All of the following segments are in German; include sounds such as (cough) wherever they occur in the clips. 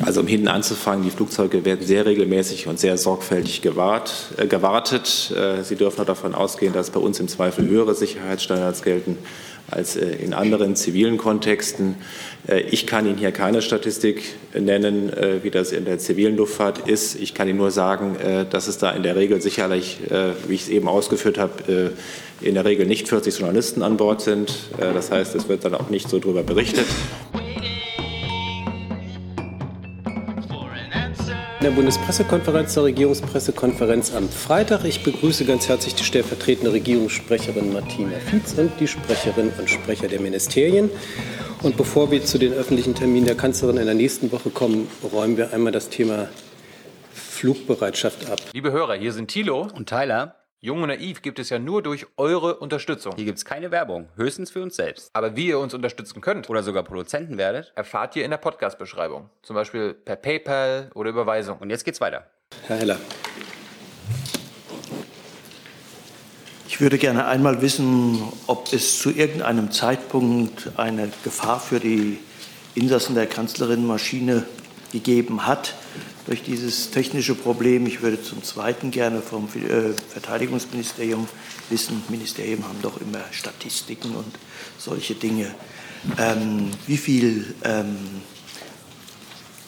Also um hinten anzufangen, die Flugzeuge werden sehr regelmäßig und sehr sorgfältig gewahrt, äh, gewartet. Äh, Sie dürfen auch davon ausgehen, dass bei uns im Zweifel höhere Sicherheitsstandards gelten als äh, in anderen zivilen Kontexten. Äh, ich kann Ihnen hier keine Statistik nennen, äh, wie das in der zivilen Luftfahrt ist. Ich kann Ihnen nur sagen, dass es da in der Regel sicherlich, wie ich es eben ausgeführt habe, in der Regel nicht 40 Journalisten an Bord sind. Das heißt, es wird dann auch nicht so darüber berichtet. In der Bundespressekonferenz zur Regierungspressekonferenz am Freitag. Ich begrüße ganz herzlich die stellvertretende Regierungssprecherin Martina Fietz und die Sprecherinnen und Sprecher der Ministerien. Und bevor wir zu den öffentlichen Terminen der Kanzlerin in der nächsten Woche kommen, räumen wir einmal das Thema Flugbereitschaft ab. Liebe Hörer, hier sind Thilo und Tyler. Jung und Naiv gibt es ja nur durch eure Unterstützung. Hier gibt es keine Werbung, höchstens für uns selbst. Aber wie ihr uns unterstützen könnt oder sogar Produzenten werdet, erfahrt ihr in der Podcast-Beschreibung. Zum Beispiel per PayPal oder Überweisung. Und jetzt geht's weiter. Herr Heller. Ich würde gerne einmal wissen, ob es zu irgendeinem Zeitpunkt eine Gefahr für die Insassen der Kanzlerin-Maschine gegeben hat, durch dieses technische Problem. Ich würde zum Zweiten gerne vom äh, Verteidigungsministerium wissen, Ministerien haben doch immer Statistiken und solche Dinge. Ähm, wie viel, ähm,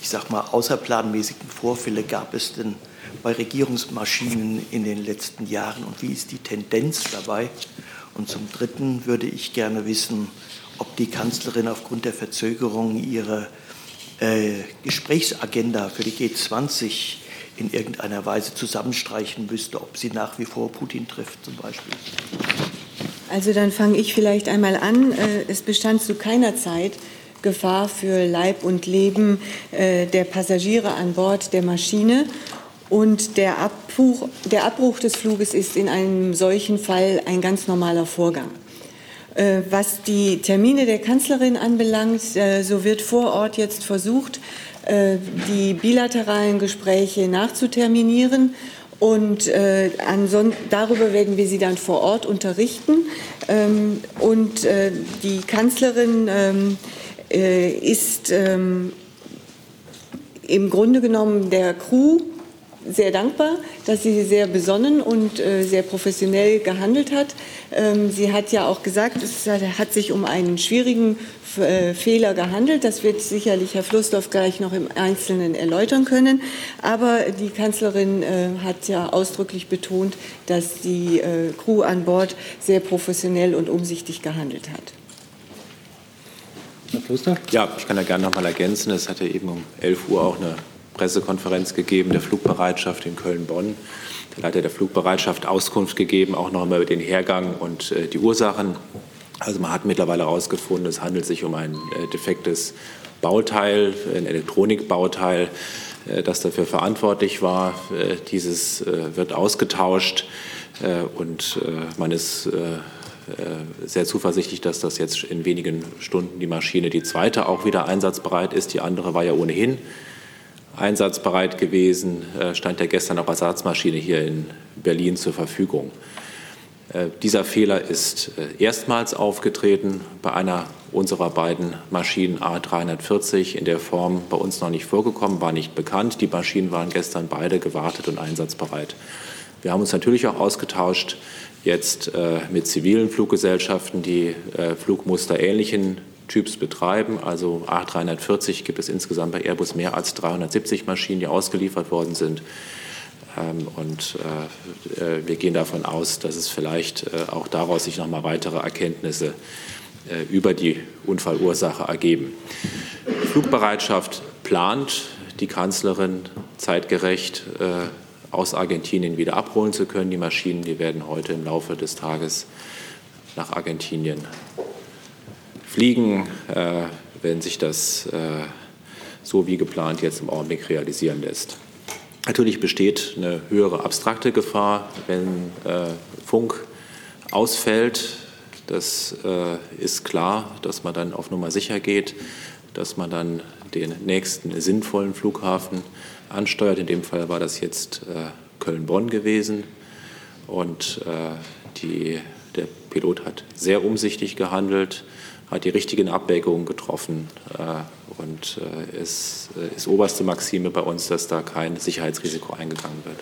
ich sag mal, außerplanmäßigen Vorfälle gab es denn bei Regierungsmaschinen in den letzten Jahren und wie ist die Tendenz dabei? Und zum Dritten würde ich gerne wissen, ob die Kanzlerin aufgrund der Verzögerung ihre äh, Gesprächsagenda für die G20 in irgendeiner Weise zusammenstreichen müsste, ob sie nach wie vor Putin trifft zum Beispiel. Also dann fange ich vielleicht einmal an. Äh, es bestand zu keiner Zeit Gefahr für Leib und Leben äh, der Passagiere an Bord der Maschine. Und der Abbruch, der Abbruch des Fluges ist in einem solchen Fall ein ganz normaler Vorgang. Äh, was die Termine der Kanzlerin anbelangt, äh, so wird vor Ort jetzt versucht, äh, die bilateralen Gespräche nachzuterminieren. Und darüber werden wir Sie dann vor Ort unterrichten. Ähm, und die Kanzlerin ähm, ist ähm, im Grunde genommen der Crew sehr dankbar, dass sie sehr besonnen und äh, sehr professionell gehandelt hat. Ähm, sie hat ja auch gesagt, es hat sich um einen schwierigen äh, Fehler gehandelt. Das wird sicherlich Herr Flussdorf gleich noch im Einzelnen erläutern können. Aber die Kanzlerin äh, hat ja ausdrücklich betont, dass die Crew an Bord sehr professionell und umsichtig gehandelt hat. Herr Flussdorf? Ja, ich kann da gerne noch mal ergänzen. Es hatte eben um 11 Uhr auch eine Pressekonferenz gegeben der Flugbereitschaft in Köln-Bonn. Der Leiter der Flugbereitschaft Auskunft gegeben, auch noch einmal über den Hergang und äh, die Ursachen. Also man hat mittlerweile herausgefunden, es handelt sich um ein äh, defektes Bauteil, ein Elektronikbauteil, äh, das dafür verantwortlich war. Äh, dieses äh, wird ausgetauscht äh, und man ist sehr zuversichtlich, dass das jetzt in wenigen Stunden die Maschine, die zweite, auch wieder einsatzbereit ist. Die andere war ja ohnehin einsatzbereit gewesen, äh, stand ja gestern auch Ersatzmaschine hier in Berlin zur Verfügung. Äh, dieser Fehler ist äh, erstmals aufgetreten bei einer unserer beiden Maschinen A340 in der Form bei uns noch nicht vorgekommen, war nicht bekannt. Die Maschinen waren gestern beide gewartet und einsatzbereit. Wir haben uns natürlich auch ausgetauscht jetzt mit zivilen Fluggesellschaften, die Flugmuster ähnlichen Typs betreiben. Also A340 gibt es insgesamt bei Airbus mehr als 370 Maschinen, die ausgeliefert worden sind. Ähm, und äh, äh, wir gehen davon aus, dass es vielleicht äh, auch daraus sich noch mal weitere Erkenntnisse über die Unfallursache ergeben. Flugbereitschaft plant die Kanzlerin zeitgerecht aus Argentinien wieder abholen zu können. Die Maschinen, die werden heute im Laufe des Tages nach Argentinien fliegen, äh, wenn sich das äh, so wie geplant jetzt im Augenblick realisieren lässt. Natürlich besteht eine höhere abstrakte Gefahr, wenn äh, Funk ausfällt. Das ist klar, dass man dann auf Nummer sicher geht, dass man dann den nächsten sinnvollen Flughafen ansteuert. In dem Fall war das jetzt Köln-Bonn gewesen. Und die, der Pilot hat sehr umsichtig gehandelt hat die richtigen Abwägungen getroffen äh, Und äh, es äh, ist oberste Maxime bei uns, dass da kein Sicherheitsrisiko eingegangen wird.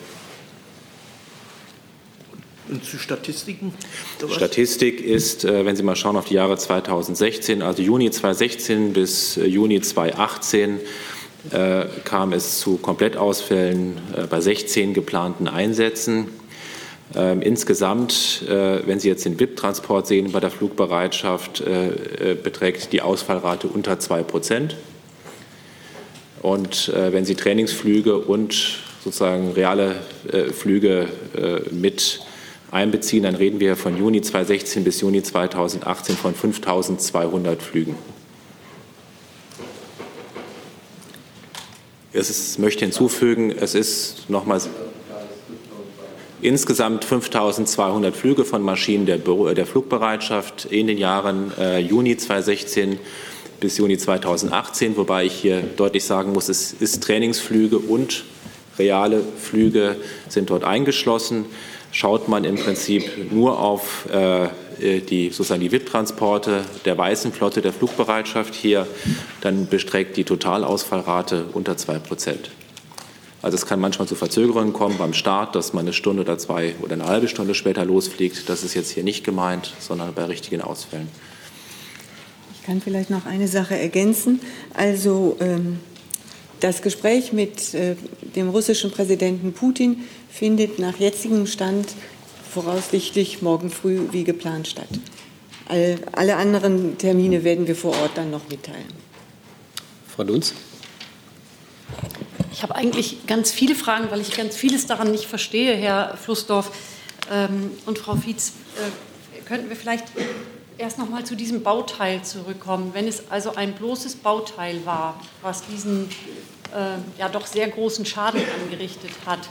Und zu Statistiken? Statistik ist, wenn Sie mal schauen auf die Jahre 2016, also Juni 2016 bis Juni 2018, äh, kam es zu Komplettausfällen bei 16 geplanten Einsätzen. Ähm, insgesamt, wenn Sie jetzt den VIP-Transport sehen bei der Flugbereitschaft, beträgt die Ausfallrate unter 2 Prozent. Und wenn Sie Trainingsflüge und sozusagen reale Flüge mit einbeziehen, dann reden wir von Juni 2016 bis Juni 2018 von 5.200 Flügen. Es ist, möchte hinzufügen, es ist nochmals insgesamt 5.200 Flüge von Maschinen der, der, Flugbereitschaft in den Jahren äh, Juni 2016 bis Juni 2018, wobei ich hier deutlich sagen muss, es ist Trainingsflüge und reale Flüge sind dort eingeschlossen schaut man im Prinzip nur auf äh, die, sozusagen die VIP-Transporte der Weißen Flotte der Flugbereitschaft hier, dann bestreckt die Totalausfallrate unter 2 Prozent. Also es kann manchmal zu Verzögerungen kommen beim Start, dass man eine Stunde oder zwei oder eine halbe Stunde später losfliegt. Das ist jetzt hier nicht gemeint, sondern bei richtigen Ausfällen. Ich kann vielleicht noch eine Sache ergänzen. Also ähm, das Gespräch mit äh, dem russischen Präsidenten Putin findet nach jetzigem Stand voraussichtlich morgen früh wie geplant statt. All, alle anderen Termine werden wir vor Ort dann noch mitteilen. Frau Dunz. Ich habe eigentlich ganz viele Fragen, weil ich ganz vieles daran nicht verstehe, Herr Flussdorf ähm, und Frau Fietz. Äh, könnten wir vielleicht erst noch mal zu diesem Bauteil zurückkommen. Wenn es also ein bloßes Bauteil war, was diesen äh, ja doch sehr großen Schaden angerichtet hat,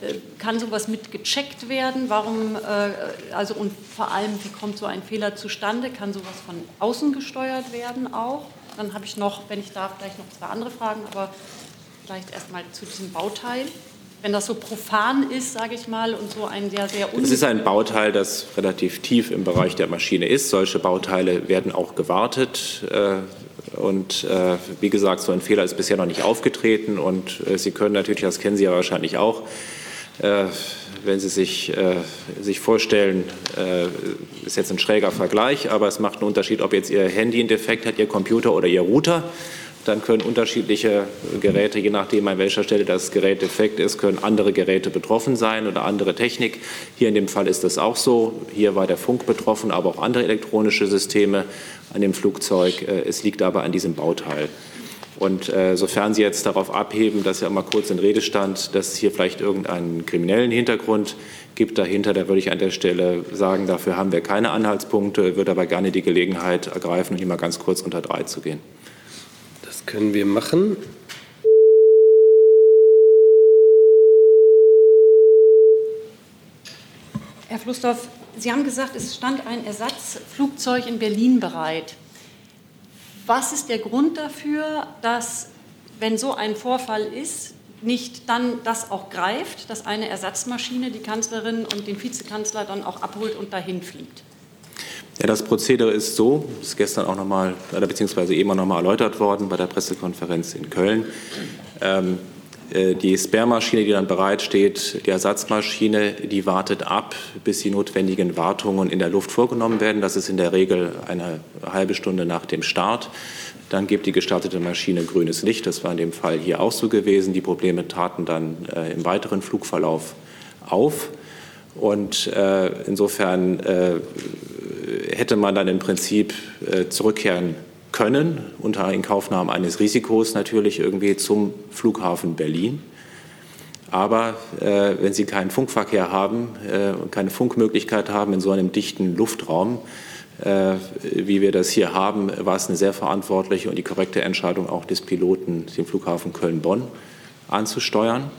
äh, kann sowas mit gecheckt werden? Warum, äh, also und vor allem, wie kommt so ein Fehler zustande? Kann sowas von außen gesteuert werden auch? Dann habe ich noch, wenn ich darf, vielleicht noch zwei andere Fragen, aber vielleicht erst mal zu diesem Bauteil. Wenn das so profan ist, sage ich mal, und so ein sehr, sehr Es ist ein Bauteil, das relativ tief im Bereich der Maschine ist. Solche Bauteile werden auch gewartet. Äh, und äh, wie gesagt, so ein Fehler ist bisher noch nicht aufgetreten. Und Sie können natürlich, das kennen Sie ja wahrscheinlich auch, äh, wenn Sie sich, äh, sich vorstellen, äh, ist jetzt ein schräger Vergleich, aber es macht einen Unterschied, ob jetzt Ihr Handy einen Defekt hat, Ihr Computer oder Ihr Router. Dann können unterschiedliche Geräte, je nachdem an welcher Stelle das Gerät defekt ist, können andere Geräte betroffen sein oder andere Technik. Hier in dem Fall ist das auch so. Hier war der Funk betroffen, aber auch andere elektronische Systeme an dem Flugzeug. Es liegt aber an diesem Bauteil. Und äh, sofern Sie jetzt darauf abheben, dass ja immer kurz in Rede stand, dass es hier vielleicht irgendeinen kriminellen Hintergrund gibt dahinter, da würde ich an der Stelle sagen, dafür haben wir keine Anhaltspunkte, würde aber gerne die Gelegenheit ergreifen, hier mal ganz kurz unter drei zu gehen. Können wir machen. Herr Flussdorf, Sie haben gesagt, es stand ein Ersatzflugzeug in Berlin bereit. Was ist der Grund dafür, dass, wenn so ein Vorfall ist, nicht dann das auch greift, dass eine Ersatzmaschine die Kanzlerin und den Vizekanzler dann auch abholt und dahin fliegt? Ja, das Prozedere ist so, ist gestern auch noch mal, beziehungsweise eben auch noch mal erläutert worden bei der Pressekonferenz in Köln. Ähm, äh, die Sperrmaschine, die dann bereitsteht, die Ersatzmaschine, die wartet ab, bis die notwendigen Wartungen in der Luft vorgenommen werden. Das ist in der Regel eine halbe Stunde nach dem Start. Dann gibt die gestartete Maschine grünes Licht. Das war in dem Fall hier auch so gewesen. Die Probleme traten dann äh, im weiteren Flugverlauf auf. Und äh, insofern äh, hätte man dann im Prinzip äh, zurückkehren können, unter Inkaufnahme eines Risikos natürlich irgendwie zum Flughafen Berlin. Aber äh, wenn Sie keinen Funkverkehr haben äh, und keine Funkmöglichkeit haben in so einem dichten Luftraum, äh, wie wir das hier haben, war es eine sehr verantwortliche und die korrekte Entscheidung auch des Piloten, den Flughafen Köln-Bonn anzusteuern.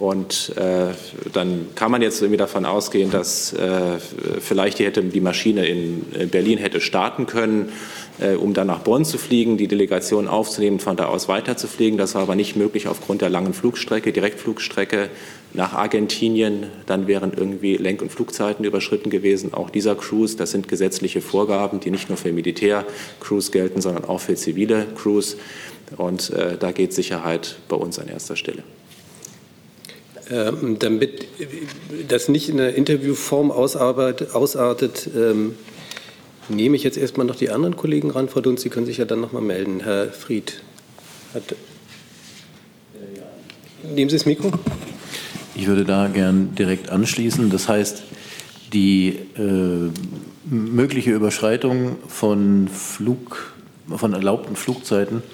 Und äh, dann kann man jetzt irgendwie davon ausgehen, dass äh, vielleicht die, hätte, die Maschine in Berlin hätte starten können, äh, um dann nach Bonn zu fliegen, die Delegation aufzunehmen, von da aus weiterzufliegen. Das war aber nicht möglich aufgrund der langen Flugstrecke, Direktflugstrecke nach Argentinien. Dann wären irgendwie Lenk- und Flugzeiten überschritten gewesen. Auch dieser Cruise, das sind gesetzliche Vorgaben, die nicht nur für Militärcruise gelten, sondern auch für zivile Cruise. Und äh, da geht Sicherheit bei uns an erster Stelle. Ähm, damit das nicht in der Interviewform ausartet, ähm, nehme ich jetzt erstmal noch die anderen Kollegen ran. Frau Dunz, Sie können sich ja dann noch mal melden. Herr Fried. Hat, nehmen Sie das Mikro. Ich würde da gern direkt anschließen. Das heißt, die äh, mögliche Überschreitung von, Flug, von erlaubten Flugzeiten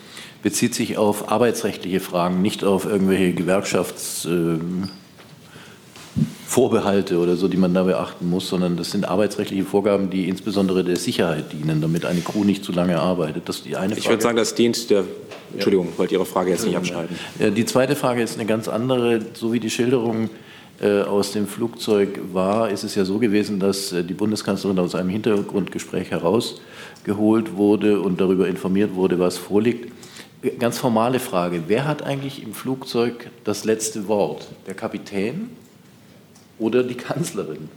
bezieht sich auf arbeitsrechtliche Fragen, nicht auf irgendwelche Gewerkschaftsvorbehalte äh, oder so, die man da beachten muss, sondern das sind arbeitsrechtliche Vorgaben, die insbesondere der Sicherheit dienen, damit eine Crew nicht zu lange arbeitet. Das ist die eine Frage. Ich würde sagen, das dient der. Entschuldigung, ich wollte Ihre Frage jetzt nicht abschneiden. Die zweite Frage ist eine ganz andere. So wie die Schilderung äh, aus dem Flugzeug war, ist es ja so gewesen, dass äh, die Bundeskanzlerin aus einem Hintergrundgespräch herausgeholt wurde und darüber informiert wurde, was vorliegt. Ganz formale Frage. Wer hat eigentlich im Flugzeug das letzte Wort? Der Kapitän oder die Kanzlerin?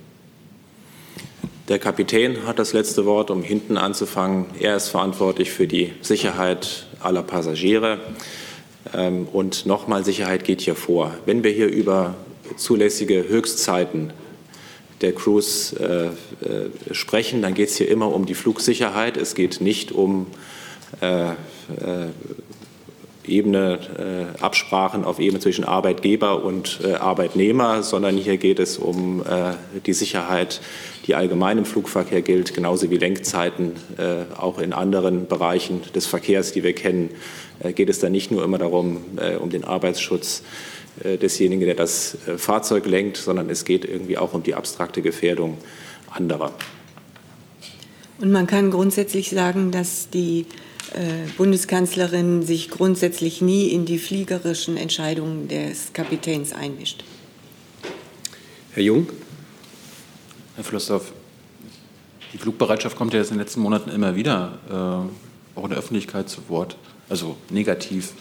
Der Kapitän hat das letzte Wort, um hinten anzufangen. Er ist verantwortlich für die Sicherheit aller Passagiere. Ähm, und nochmal, Sicherheit geht hier vor. Wenn wir hier über zulässige Höchstzeiten der Crews äh, äh, sprechen, dann geht es hier immer um die Flugsicherheit. Es geht nicht um äh, äh, Ebene, äh, Absprachen auf Ebene zwischen Arbeitgeber und äh, Arbeitnehmer, sondern hier geht es um äh, die Sicherheit, die allgemein im Flugverkehr gilt, genauso wie Lenkzeiten. Äh, auch in anderen Bereichen des Verkehrs, die wir kennen, äh, geht es da nicht nur immer darum, um den Arbeitsschutz desjenigen, der das Fahrzeug lenkt, sondern es geht irgendwie auch um die abstrakte Gefährdung anderer. Und man kann grundsätzlich sagen, dass die Bundeskanzlerin sich grundsätzlich nie in die fliegerischen Entscheidungen des Kapitäns einmischt. Herr Jung. Herr Flossdorf, die Flugbereitschaft kommt ja jetzt in den letzten Monaten immer wieder äh, auch in der Öffentlichkeit zu Wort, also negativ.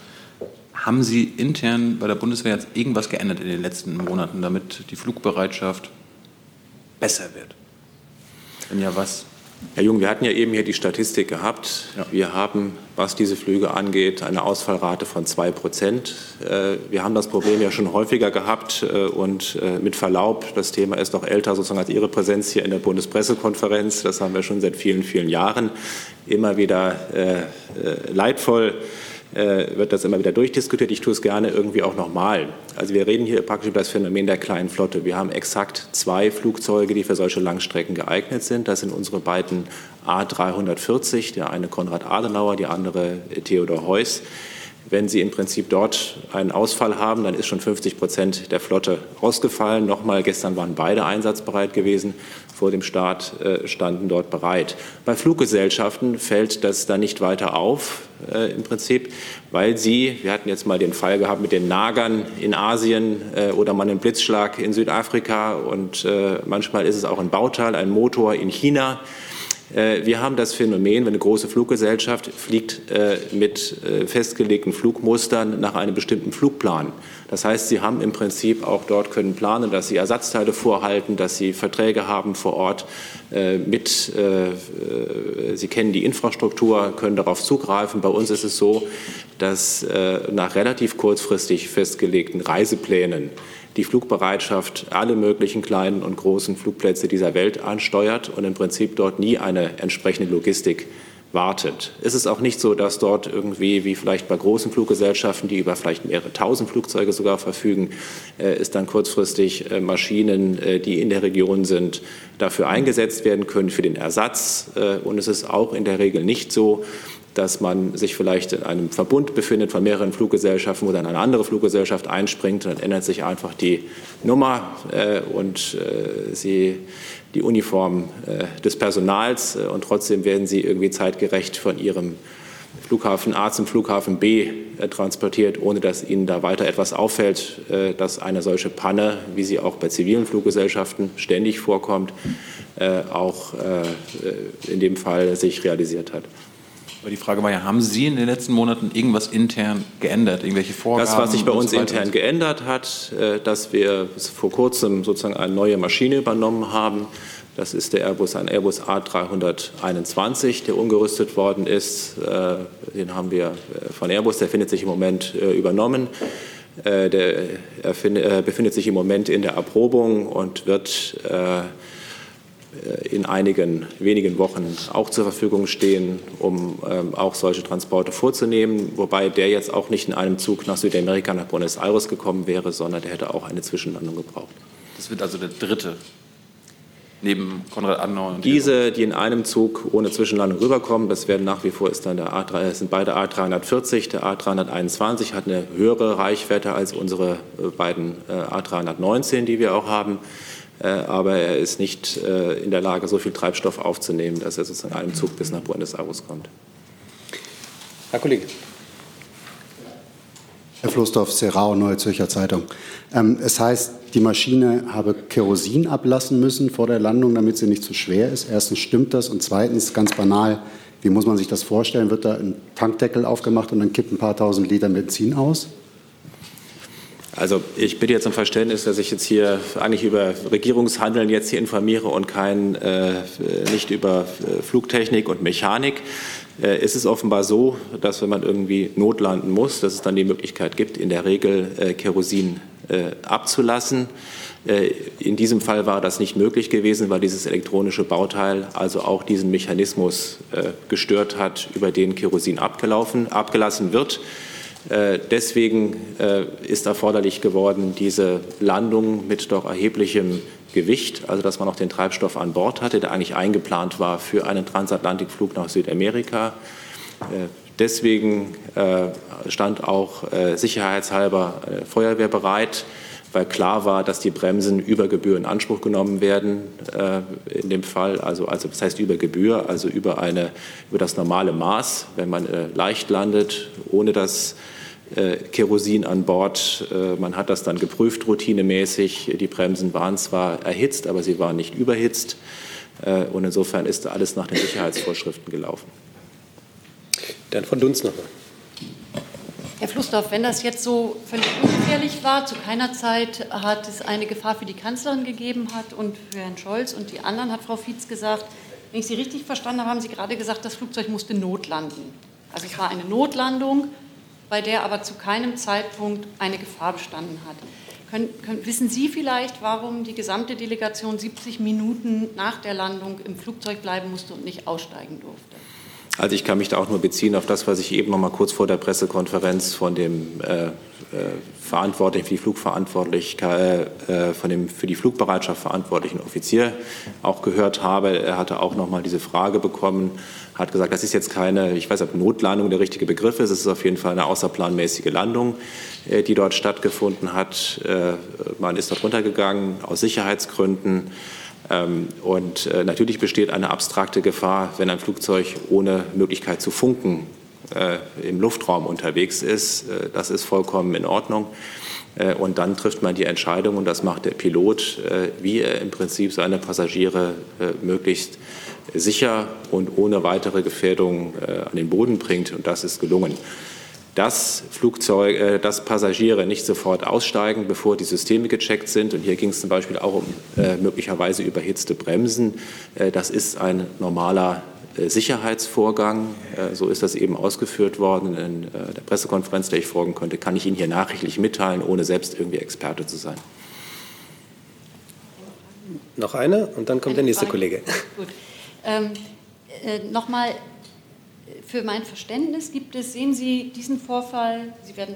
Haben Sie intern bei der Bundeswehr jetzt irgendwas geändert in den letzten Monaten, damit die Flugbereitschaft besser wird? Wenn ja, was? Herr Jung, wir hatten ja eben hier die Statistik gehabt. Ja. Wir haben, was diese Flüge angeht, eine Ausfallrate von zwei Prozent. Äh, wir haben das Problem ja schon häufiger gehabt äh, und äh, mit Verlaub, das Thema ist noch älter sozusagen als Ihre Präsenz hier in der Bundespressekonferenz. Das haben wir schon seit vielen, vielen Jahren immer wieder leidvoll wird das immer wieder durchdiskutiert. Ich tue es gerne irgendwie auch nochmal. Also wir reden hier praktisch über das Phänomen der kleinen Flotte. Wir haben exakt zwei Flugzeuge, die für solche Langstrecken geeignet sind. Das sind unsere beiden A340, der eine Konrad Adenauer, die andere Theodor Heuss. Wenn Sie im Prinzip dort einen Ausfall haben, dann ist schon 50 Prozent der Flotte ausgefallen. Nochmal, gestern waren beide einsatzbereit gewesen. Vor dem Start äh, standen dort bereit. Bei Fluggesellschaften fällt das dann nicht weiter auf, äh, im Prinzip, weil sie, wir hatten jetzt mal den Fall gehabt mit den Nagern in Asien äh, oder mal einen Blitzschlag in Südafrika und manchmal ist es auch ein Bauteil, ein Motor in China. Äh, wir haben das Phänomen, wenn eine große Fluggesellschaft fliegt äh, mit äh, festgelegten Flugmustern nach einem bestimmten Flugplan. Das heißt, sie haben im Prinzip auch dort können planen, dass sie Ersatzteile vorhalten, dass sie Verträge haben vor Ort mit, sie kennen die Infrastruktur, können darauf zugreifen. Bei uns ist es so, dass nach relativ kurzfristig festgelegten Reiseplänen die Flugbereitschaft alle möglichen kleinen und großen Flugplätze dieser Welt ansteuert und im Prinzip dort nie eine entsprechende Logistik wartet. Es ist auch nicht so, dass dort irgendwie, wie vielleicht bei großen Fluggesellschaften, die über vielleicht mehrere tausend Flugzeuge sogar verfügen, äh, es dann kurzfristig äh, Maschinen, äh, die in der Region sind, dafür eingesetzt werden können für den Ersatz. Äh, und es ist auch in der Regel nicht so, dass man sich vielleicht in einem Verbund befindet von mehreren Fluggesellschaften, wo dann eine andere Fluggesellschaft einspringt. Dann ändert sich einfach die Nummer äh, und äh, sie, die Uniform äh, des Personals äh, und trotzdem werden sie irgendwie zeitgerecht von ihrem Flughafen A zum Flughafen B äh, transportiert, ohne dass Ihnen da weiter etwas auffällt, dass eine solche Panne, wie sie auch bei zivilen Fluggesellschaften ständig vorkommt, auch in dem Fall sich realisiert hat. Aber die Frage war ja, haben Sie in den letzten Monaten irgendwas intern geändert, irgendwelche Vorgaben? Das, was sich bei uns so intern geändert hat, dass wir vor kurzem sozusagen eine neue Maschine übernommen haben, das ist der Airbus, ein Airbus A321, der umgerüstet worden ist. Äh, den haben wir äh, von Airbus, der findet sich im Moment äh, übernommen. Der befindet sich im Moment in der Erprobung und wird in einigen wenigen Wochen auch zur Verfügung stehen, um ähm, auch solche Transporte vorzunehmen. Wobei der jetzt auch nicht in einem Zug nach Südamerika, nach Buenos Aires gekommen wäre, sondern der hätte auch eine Zwischenlandung gebraucht. Das wird also der dritte neben Konrad Adenauer. Und Diese, die in einem Zug ohne Zwischenlandung rüberkommen, das werden nach wie vor ist dann der A3, sind beide A340. Der A321 hat eine höhere Reichweite als unsere äh, beiden äh, A319, die wir auch haben. Äh, aber er ist nicht in der Lage, so viel Treibstoff aufzunehmen, dass er sozusagen in einem Zug bis nach Buenos Aires kommt. Herr Kollege. Herr Floßdorf, Serrao, Neue Zürcher Zeitung. Ähm, es heißt, die Maschine habe Kerosin ablassen müssen vor der Landung, damit sie nicht zu schwer ist. Erstens stimmt das und zweitens, ganz banal, wie muss man sich das vorstellen? Wird da ein Tankdeckel aufgemacht und dann kippt ein paar tausend Liter Benzin aus? Also ich bitte jetzt um Verständnis, dass ich jetzt hier eigentlich über Regierungshandeln jetzt hier informiere und kein, äh, nicht über äh, Flugtechnik und Mechanik. Äh, ist es offenbar so, dass wenn man irgendwie notlanden muss, dass es dann die Möglichkeit gibt, in der Regel äh, Kerosin äh, abzulassen. Äh, in diesem Fall war das nicht möglich gewesen, weil dieses elektronische Bauteil also auch diesen Mechanismus gestört hat, über den Kerosin abgelaufen, abgelassen wird. Deswegen ist erforderlich geworden, diese Landung mit doch erheblichem Gewicht, also dass man auch den Treibstoff an Bord hatte, der eigentlich eingeplant war für einen Transatlantikflug nach Südamerika. Deswegen stand auch sicherheitshalber Feuerwehr bereit, weil klar war, dass die Bremsen über Gebühr in Anspruch genommen werden äh, in dem Fall. Also, also das heißt über Gebühr, also über, eine, über das normale Maß, wenn man äh, leicht landet, ohne das äh, Kerosin an Bord. Äh, man hat das dann geprüft routinemäßig. Die Bremsen waren zwar erhitzt, aber sie waren nicht überhitzt. Äh, und insofern ist alles nach den Sicherheitsvorschriften gelaufen. Dann von Dunst nochmal. Herr Flussdorf, wenn das jetzt so völlig ungefährlich war, zu keiner Zeit hat es eine Gefahr für die Kanzlerin gegeben hat und für Herrn Scholz und die anderen, hat Frau Fietz gesagt. Wenn ich Sie richtig verstanden habe, haben Sie gerade gesagt, das Flugzeug musste notlanden. Also es war eine Notlandung, bei der aber zu keinem Zeitpunkt eine Gefahr bestanden hat. Können, können, wissen Sie vielleicht, warum die gesamte Delegation 70 Minuten nach der Landung im Flugzeug bleiben musste und nicht aussteigen durfte? Also ich kann mich da auch nur beziehen auf das, was ich eben noch mal kurz vor der Pressekonferenz von dem äh, äh Verantwortlichen für die Flugverantwortlichkeit, äh, von dem für die Flugbereitschaft verantwortlichen Offizier auch gehört habe. Er hatte auch noch mal diese Frage bekommen, hat gesagt, das ist jetzt keine, ich weiß, ob Notlandung der richtige Begriff ist. Es ist auf jeden Fall eine außerplanmäßige Landung, äh, die dort stattgefunden hat. Äh, man ist dort runtergegangen aus Sicherheitsgründen. Ähm, und äh, natürlich besteht eine abstrakte Gefahr, wenn ein Flugzeug ohne Möglichkeit zu funken äh, im Luftraum unterwegs ist. Äh, das ist vollkommen in Ordnung. Und dann trifft man die Entscheidung, und das macht der Pilot, wie er im Prinzip seine Passagiere möglichst sicher und ohne weitere Gefährdung an den Boden bringt. Und das ist gelungen dass, Flugzeug, äh, dass Passagiere nicht sofort aussteigen, bevor die Systeme gecheckt sind. Und hier ging es zum Beispiel auch um äh, möglicherweise überhitzte Bremsen. Äh, das ist ein normaler äh, Sicherheitsvorgang. Äh, so ist das eben ausgeführt worden. In äh, der Pressekonferenz, der ich folgen konnte, kann ich Ihnen hier nachrichtlich mitteilen, ohne selbst irgendwie Experte zu sein. Noch eine und dann kommt der nächste Kollege. (laughs) Gut. Ähm, äh, Nochmal für mein Verständnis gibt es, sehen Sie diesen Vorfall, Sie werden,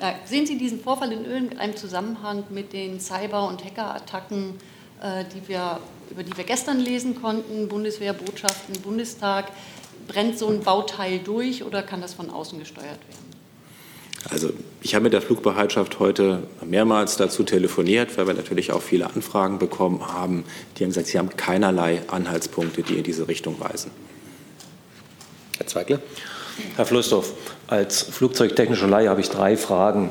äh, sehen Sie diesen Vorfall in irgendeinem Zusammenhang mit den Cyber- und Hackerattacken, äh, die wir, über die wir gestern lesen konnten, Bundeswehrbotschaften, Bundestag, brennt so ein Bauteil durch oder kann das von außen gesteuert werden? Also ich habe mit der Flugbereitschaft heute mehrmals dazu telefoniert, weil wir natürlich auch viele Anfragen bekommen haben. Die haben gesagt, sie haben keinerlei Anhaltspunkte, die in diese Richtung weisen. Herr Zweigler. Herr Flussdorf, als flugzeugtechnischer Laie habe ich drei Fragen.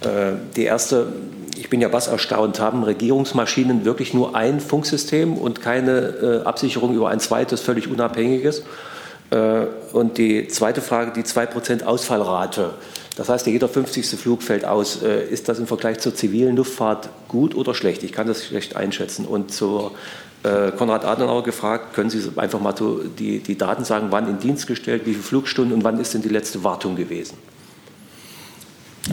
Äh, die erste, ich bin ja was erstaunt, haben Regierungsmaschinen wirklich nur ein Funksystem und keine äh, Absicherung über ein zweites, völlig unabhängiges? Äh, und die zweite Frage, die 2% Ausfallrate. Das heißt, jeder 50. Flug fällt aus. Ist das im Vergleich zur zivilen Luftfahrt gut oder schlecht? Ich kann das schlecht einschätzen. Und zur Konrad Adenauer gefragt, können Sie einfach mal die, die Daten sagen, wann in Dienst gestellt, wie viele Flugstunden und wann ist denn die letzte Wartung gewesen?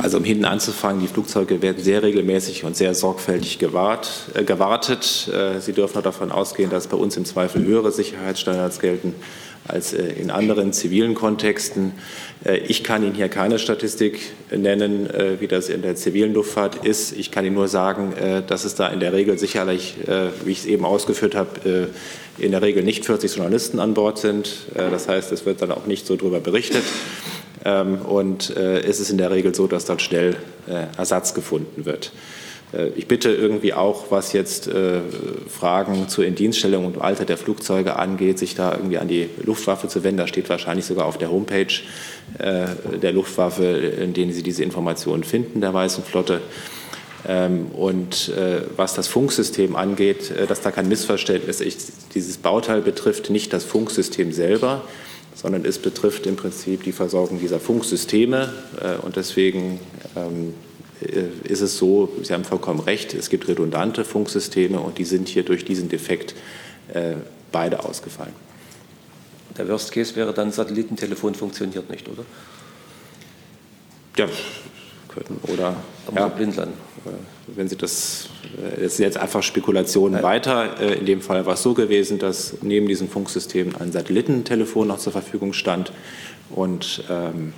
Also um hinten anzufangen, die Flugzeuge werden sehr regelmäßig und sehr sorgfältig gewahrt, äh, gewartet. Äh, Sie dürfen auch davon ausgehen, dass bei uns im Zweifel höhere Sicherheitsstandards gelten als äh, in anderen zivilen Kontexten. Äh, ich kann Ihnen hier keine Statistik nennen, äh, wie das in der zivilen Luftfahrt ist. Ich kann Ihnen nur sagen, dass es da in der Regel sicherlich, wie ich es eben ausgeführt habe, in der Regel nicht 40 Journalisten an Bord sind. Das heißt, es wird dann auch nicht so darüber berichtet. Ähm, und es ist in der Regel so, dass dann schnell Ersatz gefunden wird. Äh, ich bitte irgendwie auch, was jetzt Fragen zur Indienststellung und Alter der Flugzeuge angeht, sich da irgendwie an die Luftwaffe zu wenden. Da steht wahrscheinlich sogar auf der Homepage der Luftwaffe, in denen Sie diese Informationen finden, der Weißen Flotte. Ähm, und was das Funksystem angeht, dass da kein Missverständnis ist. Dieses Bauteil betrifft nicht das Funksystem selber, sondern es betrifft im Prinzip die Versorgung dieser Funksysteme. Äh, und deswegen ähm, äh, ist es so, Sie haben vollkommen recht, es gibt redundante Funksysteme und die sind hier durch diesen Defekt äh, beide ausgefallen. Der Worst Case wäre dann, Satellitentelefon funktioniert nicht, oder? Ja, können. Oder Aber ja, Blindland. Wenn Sie das, äh, das sind jetzt einfach Spekulationen Nein. weiter. Äh, in dem Fall war es so gewesen, dass neben diesen Funksystemen ein Satellitentelefon noch zur Verfügung stand und ähm,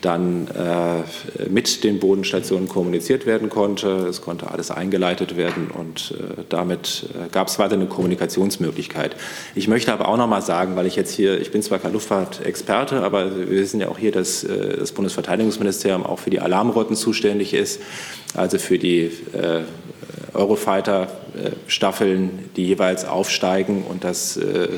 dann äh, mit den Bodenstationen kommuniziert werden konnte. Es konnte alles eingeleitet werden und äh, damit äh, gab es weiter eine Kommunikationsmöglichkeit. Ich möchte aber auch noch mal sagen, weil ich jetzt hier, ich bin zwar kein Luftfahrtexperte, aber wir wissen ja auch hier, dass äh, das Bundesverteidigungsministerium auch für die Alarmrotten zuständig ist, also für die äh, Eurofighter-Staffeln, die jeweils aufsteigen und das äh,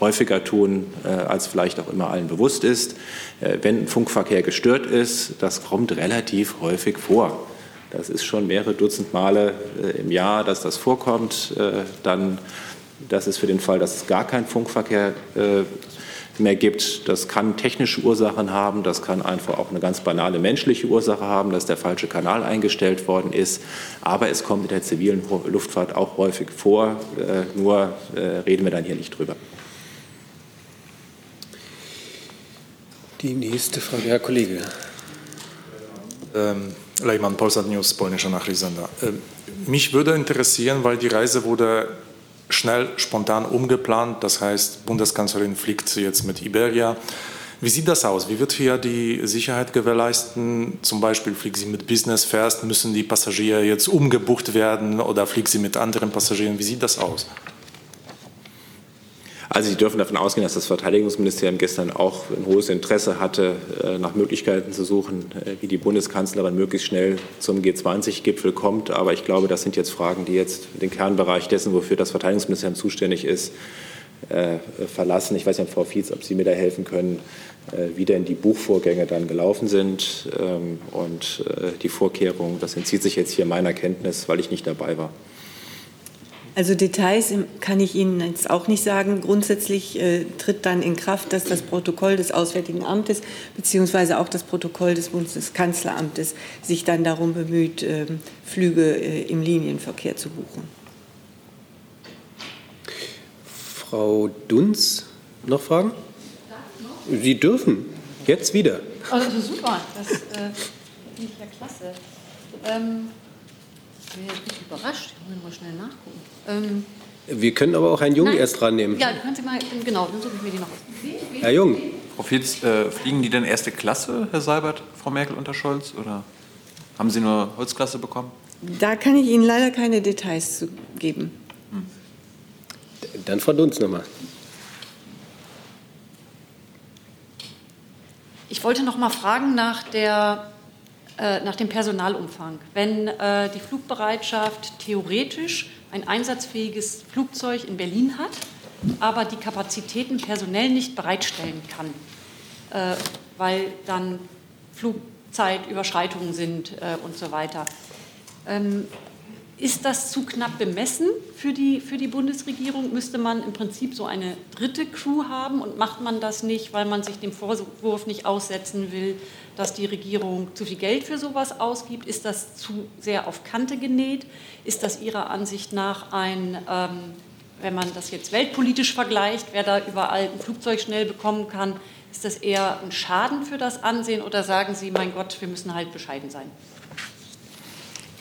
häufiger tun, äh, als vielleicht auch immer allen bewusst ist. Äh, wenn Funkverkehr gestört ist, das kommt relativ häufig vor. Das ist schon mehrere Dutzend Male im Jahr, dass das vorkommt. Dann, das ist für den Fall, dass es gar keinen Funkverkehr mehr gibt. Das kann technische Ursachen haben, das kann einfach auch eine ganz banale menschliche Ursache haben, dass der falsche Kanal eingestellt worden ist. Aber es kommt in der zivilen Luftfahrt auch häufig vor, äh, nur äh, reden wir dann hier nicht drüber. Die nächste Frage, Herr Kollege. Ähm, Leimann, Polsat News, polnischer Nachrichtensender. Ähm, mich würde interessieren, weil die Reise wurde schnell, spontan umgeplant. Das heißt, Bundeskanzlerin fliegt jetzt mit Iberia. Wie sieht das aus? Wie wird hier die Sicherheit gewährleisten? Zum Beispiel fliegt sie mit Business First, müssen die Passagiere jetzt umgebucht werden oder fliegt sie mit anderen Passagieren? Wie sieht das aus? Also Sie dürfen davon ausgehen, dass das Verteidigungsministerium gestern auch ein hohes Interesse hatte, äh, nach Möglichkeiten zu suchen, äh, wie die Bundeskanzlerin möglichst schnell zum G20-Gipfel kommt. Aber ich glaube, das sind jetzt Fragen, die jetzt den Kernbereich dessen, wofür das Verteidigungsministerium zuständig ist, äh, verlassen. Ich weiß nicht, Frau Fietz, ob Sie mir da helfen können, wie denn die Buchvorgänge dann gelaufen sind ähm, und die Vorkehrungen. Das entzieht sich jetzt hier meiner Kenntnis, weil ich nicht dabei war. Also Details kann ich Ihnen jetzt auch nicht sagen. Grundsätzlich äh, tritt dann in Kraft, dass das Protokoll des Auswärtigen Amtes beziehungsweise auch das Protokoll des Bundeskanzleramtes sich dann darum bemüht, äh, Flüge äh, im Linienverkehr zu buchen. Frau Dunz, noch Fragen? Sie dürfen. Jetzt wieder. Also super, das äh, finde ich ja klasse. Ähm ich bin jetzt nicht überrascht. Ich muss mal schnell nachgucken. Ähm, wir können aber auch Herrn Jung nein. erst dran nehmen. Ja, können Sie mal, genau, dann suche ich mir die noch aus. Herr Jung. Frau Fietz, äh, fliegen die denn erste Klasse, Herr Seibert, Frau Merkel unter Scholz? Oder haben Sie nur Holzklasse bekommen? Da kann ich Ihnen leider keine Details zu geben. Hm. Dann Frau Dunz nochmal. Ich wollte noch mal fragen nach der äh, nach dem Personalumfang. Wenn äh, die Flugbereitschaft theoretisch ein einsatzfähiges Flugzeug in Berlin hat, aber die Kapazitäten personell nicht bereitstellen kann, äh, weil dann Flugzeitüberschreitungen sind äh, und so weiter. Ähm, ist das zu knapp bemessen für die, für die Bundesregierung? Müsste man im Prinzip so eine dritte Crew haben und macht man das nicht, weil man sich dem Vorwurf nicht aussetzen will, dass die Regierung zu viel Geld für sowas ausgibt? Ist das zu sehr auf Kante genäht? Ist das Ihrer Ansicht nach ein, ähm, wenn man das jetzt weltpolitisch vergleicht, wer da überall ein Flugzeug schnell bekommen kann, ist das eher ein Schaden für das Ansehen oder sagen Sie, mein Gott, wir müssen halt bescheiden sein?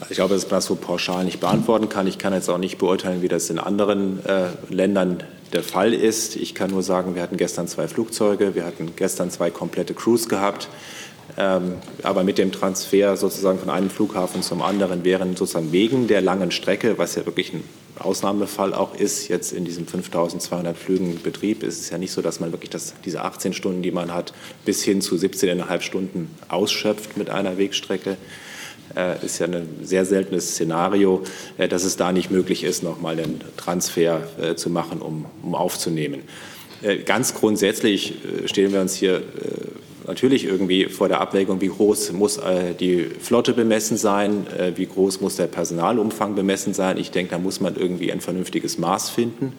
Ich glaube, dass man das so pauschal nicht beantworten kann. Ich kann jetzt auch nicht beurteilen, wie das in anderen äh, Ländern der Fall ist. Ich kann nur sagen, wir hatten gestern zwei Flugzeuge, wir hatten gestern zwei komplette Crews gehabt. Ähm, aber mit dem Transfer sozusagen von einem Flughafen zum anderen wären sozusagen wegen der langen Strecke, was ja wirklich ein Ausnahmefall auch ist, jetzt in diesem 5200 Flügen Betrieb, ist es ja nicht so, dass man wirklich das, diese 18 Stunden, die man hat, bis hin zu 17,5 Stunden ausschöpft mit einer Wegstrecke ist ja ein sehr seltenes Szenario, äh, dass es da nicht möglich ist, nochmal einen Transfer äh, zu machen, um, um aufzunehmen. Äh, ganz grundsätzlich äh, stellen wir uns hier äh, natürlich irgendwie vor der Abwägung, wie groß muss die Flotte bemessen sein, wie groß muss der Personalumfang bemessen sein. Ich denke, da muss man irgendwie ein vernünftiges Maß finden.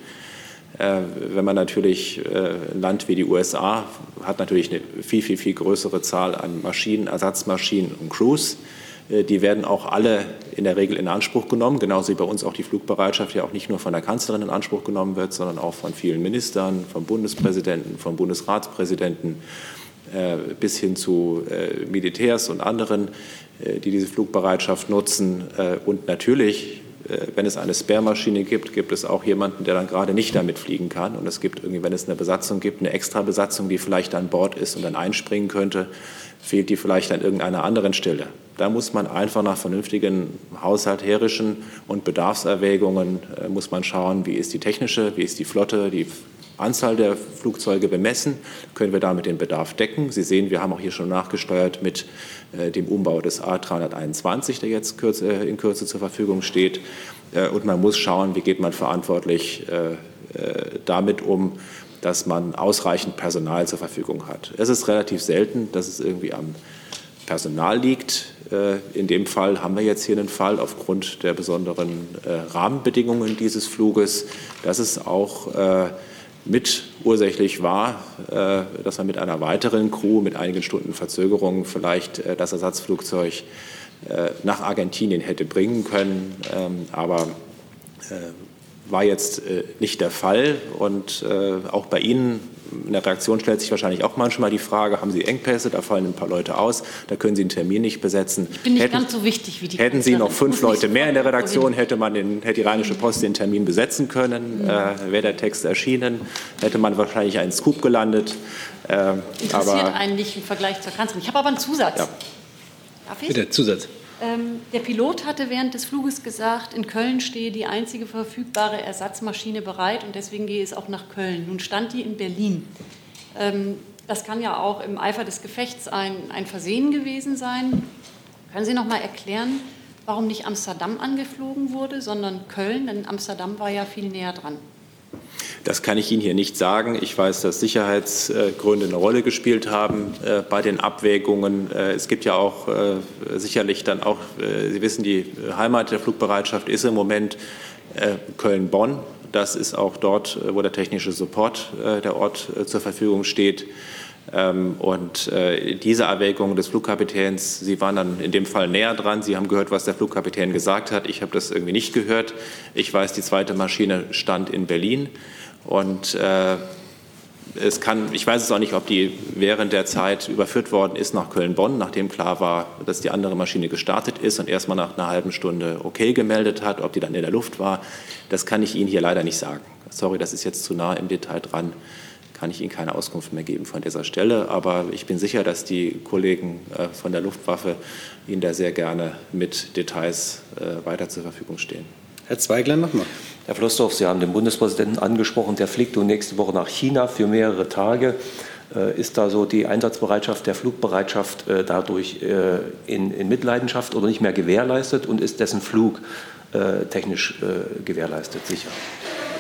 Wenn man natürlich ein Land wie die USA hat natürlich eine viel, viel, viel größere Zahl an Maschinen, Ersatzmaschinen und Crews. Äh, die werden auch alle in der Regel in Anspruch genommen, genauso wie bei uns auch die Flugbereitschaft ja auch nicht nur von der Kanzlerin in Anspruch genommen wird, sondern auch von vielen Ministern, vom Bundespräsidenten, vom Bundesratspräsidenten äh, bis hin zu äh, Militärs und anderen, die diese Flugbereitschaft nutzen. Und natürlich, wenn es eine Sperrmaschine gibt, gibt es auch jemanden, der dann gerade nicht damit fliegen kann. Und es gibt irgendwie, wenn es eine Besatzung gibt, eine Extrabesatzung, die vielleicht an Bord ist und dann einspringen könnte, fehlt die vielleicht an irgendeiner anderen Stelle. Da muss man einfach nach vernünftigen haushalterischen und Bedarfserwägungen äh, muss man schauen, wie ist die technische, wie ist die Flotte, die Anzahl der Flugzeuge bemessen, können wir damit den Bedarf decken. Sie sehen, wir haben auch hier schon nachgesteuert mit äh, dem Umbau des A321, der jetzt äh, in Kürze zur Verfügung steht. Äh, und man muss schauen, wie geht man verantwortlich äh, äh, damit um, dass man ausreichend Personal zur Verfügung hat. Es ist relativ selten, dass es irgendwie am Personal liegt. Äh, in dem Fall haben wir jetzt hier einen Fall aufgrund der besonderen äh, Rahmenbedingungen dieses Fluges, dass es auch äh, mit ursächlich war, dass man mit einer weiteren Crew mit einigen Stunden Verzögerung vielleicht das Ersatzflugzeug nach Argentinien hätte bringen können. Ähm, aber war jetzt nicht der Fall. Und auch bei Ihnen in der Reaktion stellt sich wahrscheinlich auch manchmal die Frage, haben Sie Engpässe, da fallen ein paar Leute aus, da können Sie einen Termin nicht besetzen. Ich bin nicht hätten, ganz so wichtig wie die Hätten Sie noch fünf Leute mehr in der Redaktion, hätte, man den, hätte die Rheinische Post den Termin besetzen können, mhm. äh, wäre der Text erschienen, hätte man wahrscheinlich einen Scoop gelandet. Äh, Interessiert aber, einen nicht im Vergleich zur Kanzlerin. Ich habe aber einen Zusatz. Ja. Darf ich? Bitte, Zusatz. Ähm, der Pilot hatte während des Fluges gesagt, in Köln stehe die einzige verfügbare Ersatzmaschine bereit und deswegen gehe es auch nach Köln. Nun stand die in Berlin. Ähm, das kann ja auch im Eifer des Gefechts ein, ein Versehen gewesen sein. Können Sie noch mal erklären, warum nicht Amsterdam angeflogen wurde, sondern Köln? Denn Amsterdam war ja viel näher dran. Das kann ich Ihnen hier nicht sagen. Ich weiß, dass Sicherheitsgründe eine Rolle gespielt haben äh, bei den Abwägungen. Äh, es gibt ja auch äh, sicherlich dann auch, Sie wissen, die Heimat der Flugbereitschaft ist im Moment Köln-Bonn. Das ist auch dort, wo der technische Support der Ort zur Verfügung steht. Ähm, und diese Erwägungen des Flugkapitäns, Sie waren dann in dem Fall näher dran. Sie haben gehört, was der Flugkapitän gesagt hat. Ich habe das irgendwie nicht gehört. Ich weiß, die zweite Maschine stand in Berlin. Und äh, es kann, ich weiß es auch nicht, ob die während der Zeit überführt worden ist nach Köln-Bonn, nachdem klar war, dass die andere Maschine gestartet ist und erst mal nach einer halben Stunde okay gemeldet hat, ob die dann in der Luft war. Das kann ich Ihnen hier leider nicht sagen. Sorry, das ist jetzt zu nah im Detail dran. Kann ich Ihnen keine Auskunft mehr geben von dieser Stelle. Aber ich bin sicher, dass die Kollegen äh, von der Luftwaffe Ihnen da sehr gerne mit Details äh, weiter zur Verfügung stehen. Herr Zweigler nochmal. Herr Flossdorf, Sie haben den Bundespräsidenten angesprochen, der fliegt nun nächste Woche nach China für mehrere Tage. Äh, ist da so die Einsatzbereitschaft der Flugbereitschaft äh, dadurch äh, in, in, Mitleidenschaft oder nicht mehr gewährleistet und ist dessen Flug technisch gewährleistet sicher?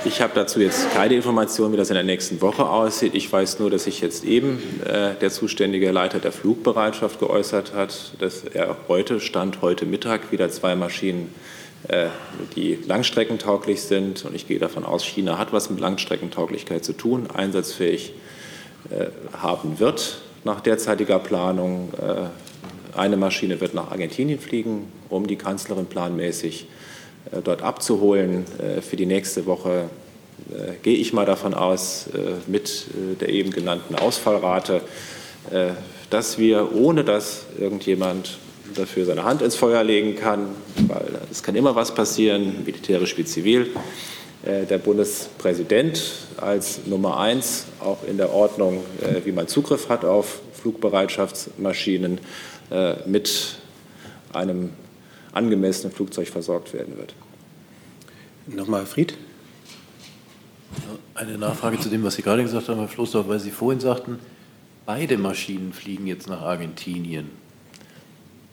Ich habe dazu jetzt keine Informationen, wie das in der nächsten Woche aussieht. Ich weiß nur, dass sich jetzt eben äh, der zuständige Leiter der Flugbereitschaft geäußert hat, dass er heute, Stand heute Mittag, wieder zwei Maschinen, äh, die langstreckentauglich sind. Und ich gehe davon aus, China hat was mit Langstreckentauglichkeit zu tun, einsatzfähig äh, haben wird nach derzeitiger Planung. Äh, eine Maschine wird nach Argentinien fliegen, um die Kanzlerin planmäßig äh, dort abzuholen. Äh, für die nächste Woche gehe ich mal davon aus, mit der eben genannten Ausfallrate, dass wir, ohne dass irgendjemand dafür seine Hand ins Feuer legen kann, weil es kann immer was passieren, militärisch wie zivil, der Bundespräsident als Nummer eins auch in der Ordnung, wie man Zugriff hat auf Flugbereitschaftsmaschinen, mit einem angemessenen Flugzeug versorgt werden wird. Nochmal, Fried. Eine Nachfrage zu dem, was Sie gerade gesagt haben, Herr Floßdorf, weil Sie vorhin sagten, beide Maschinen fliegen jetzt nach Argentinien.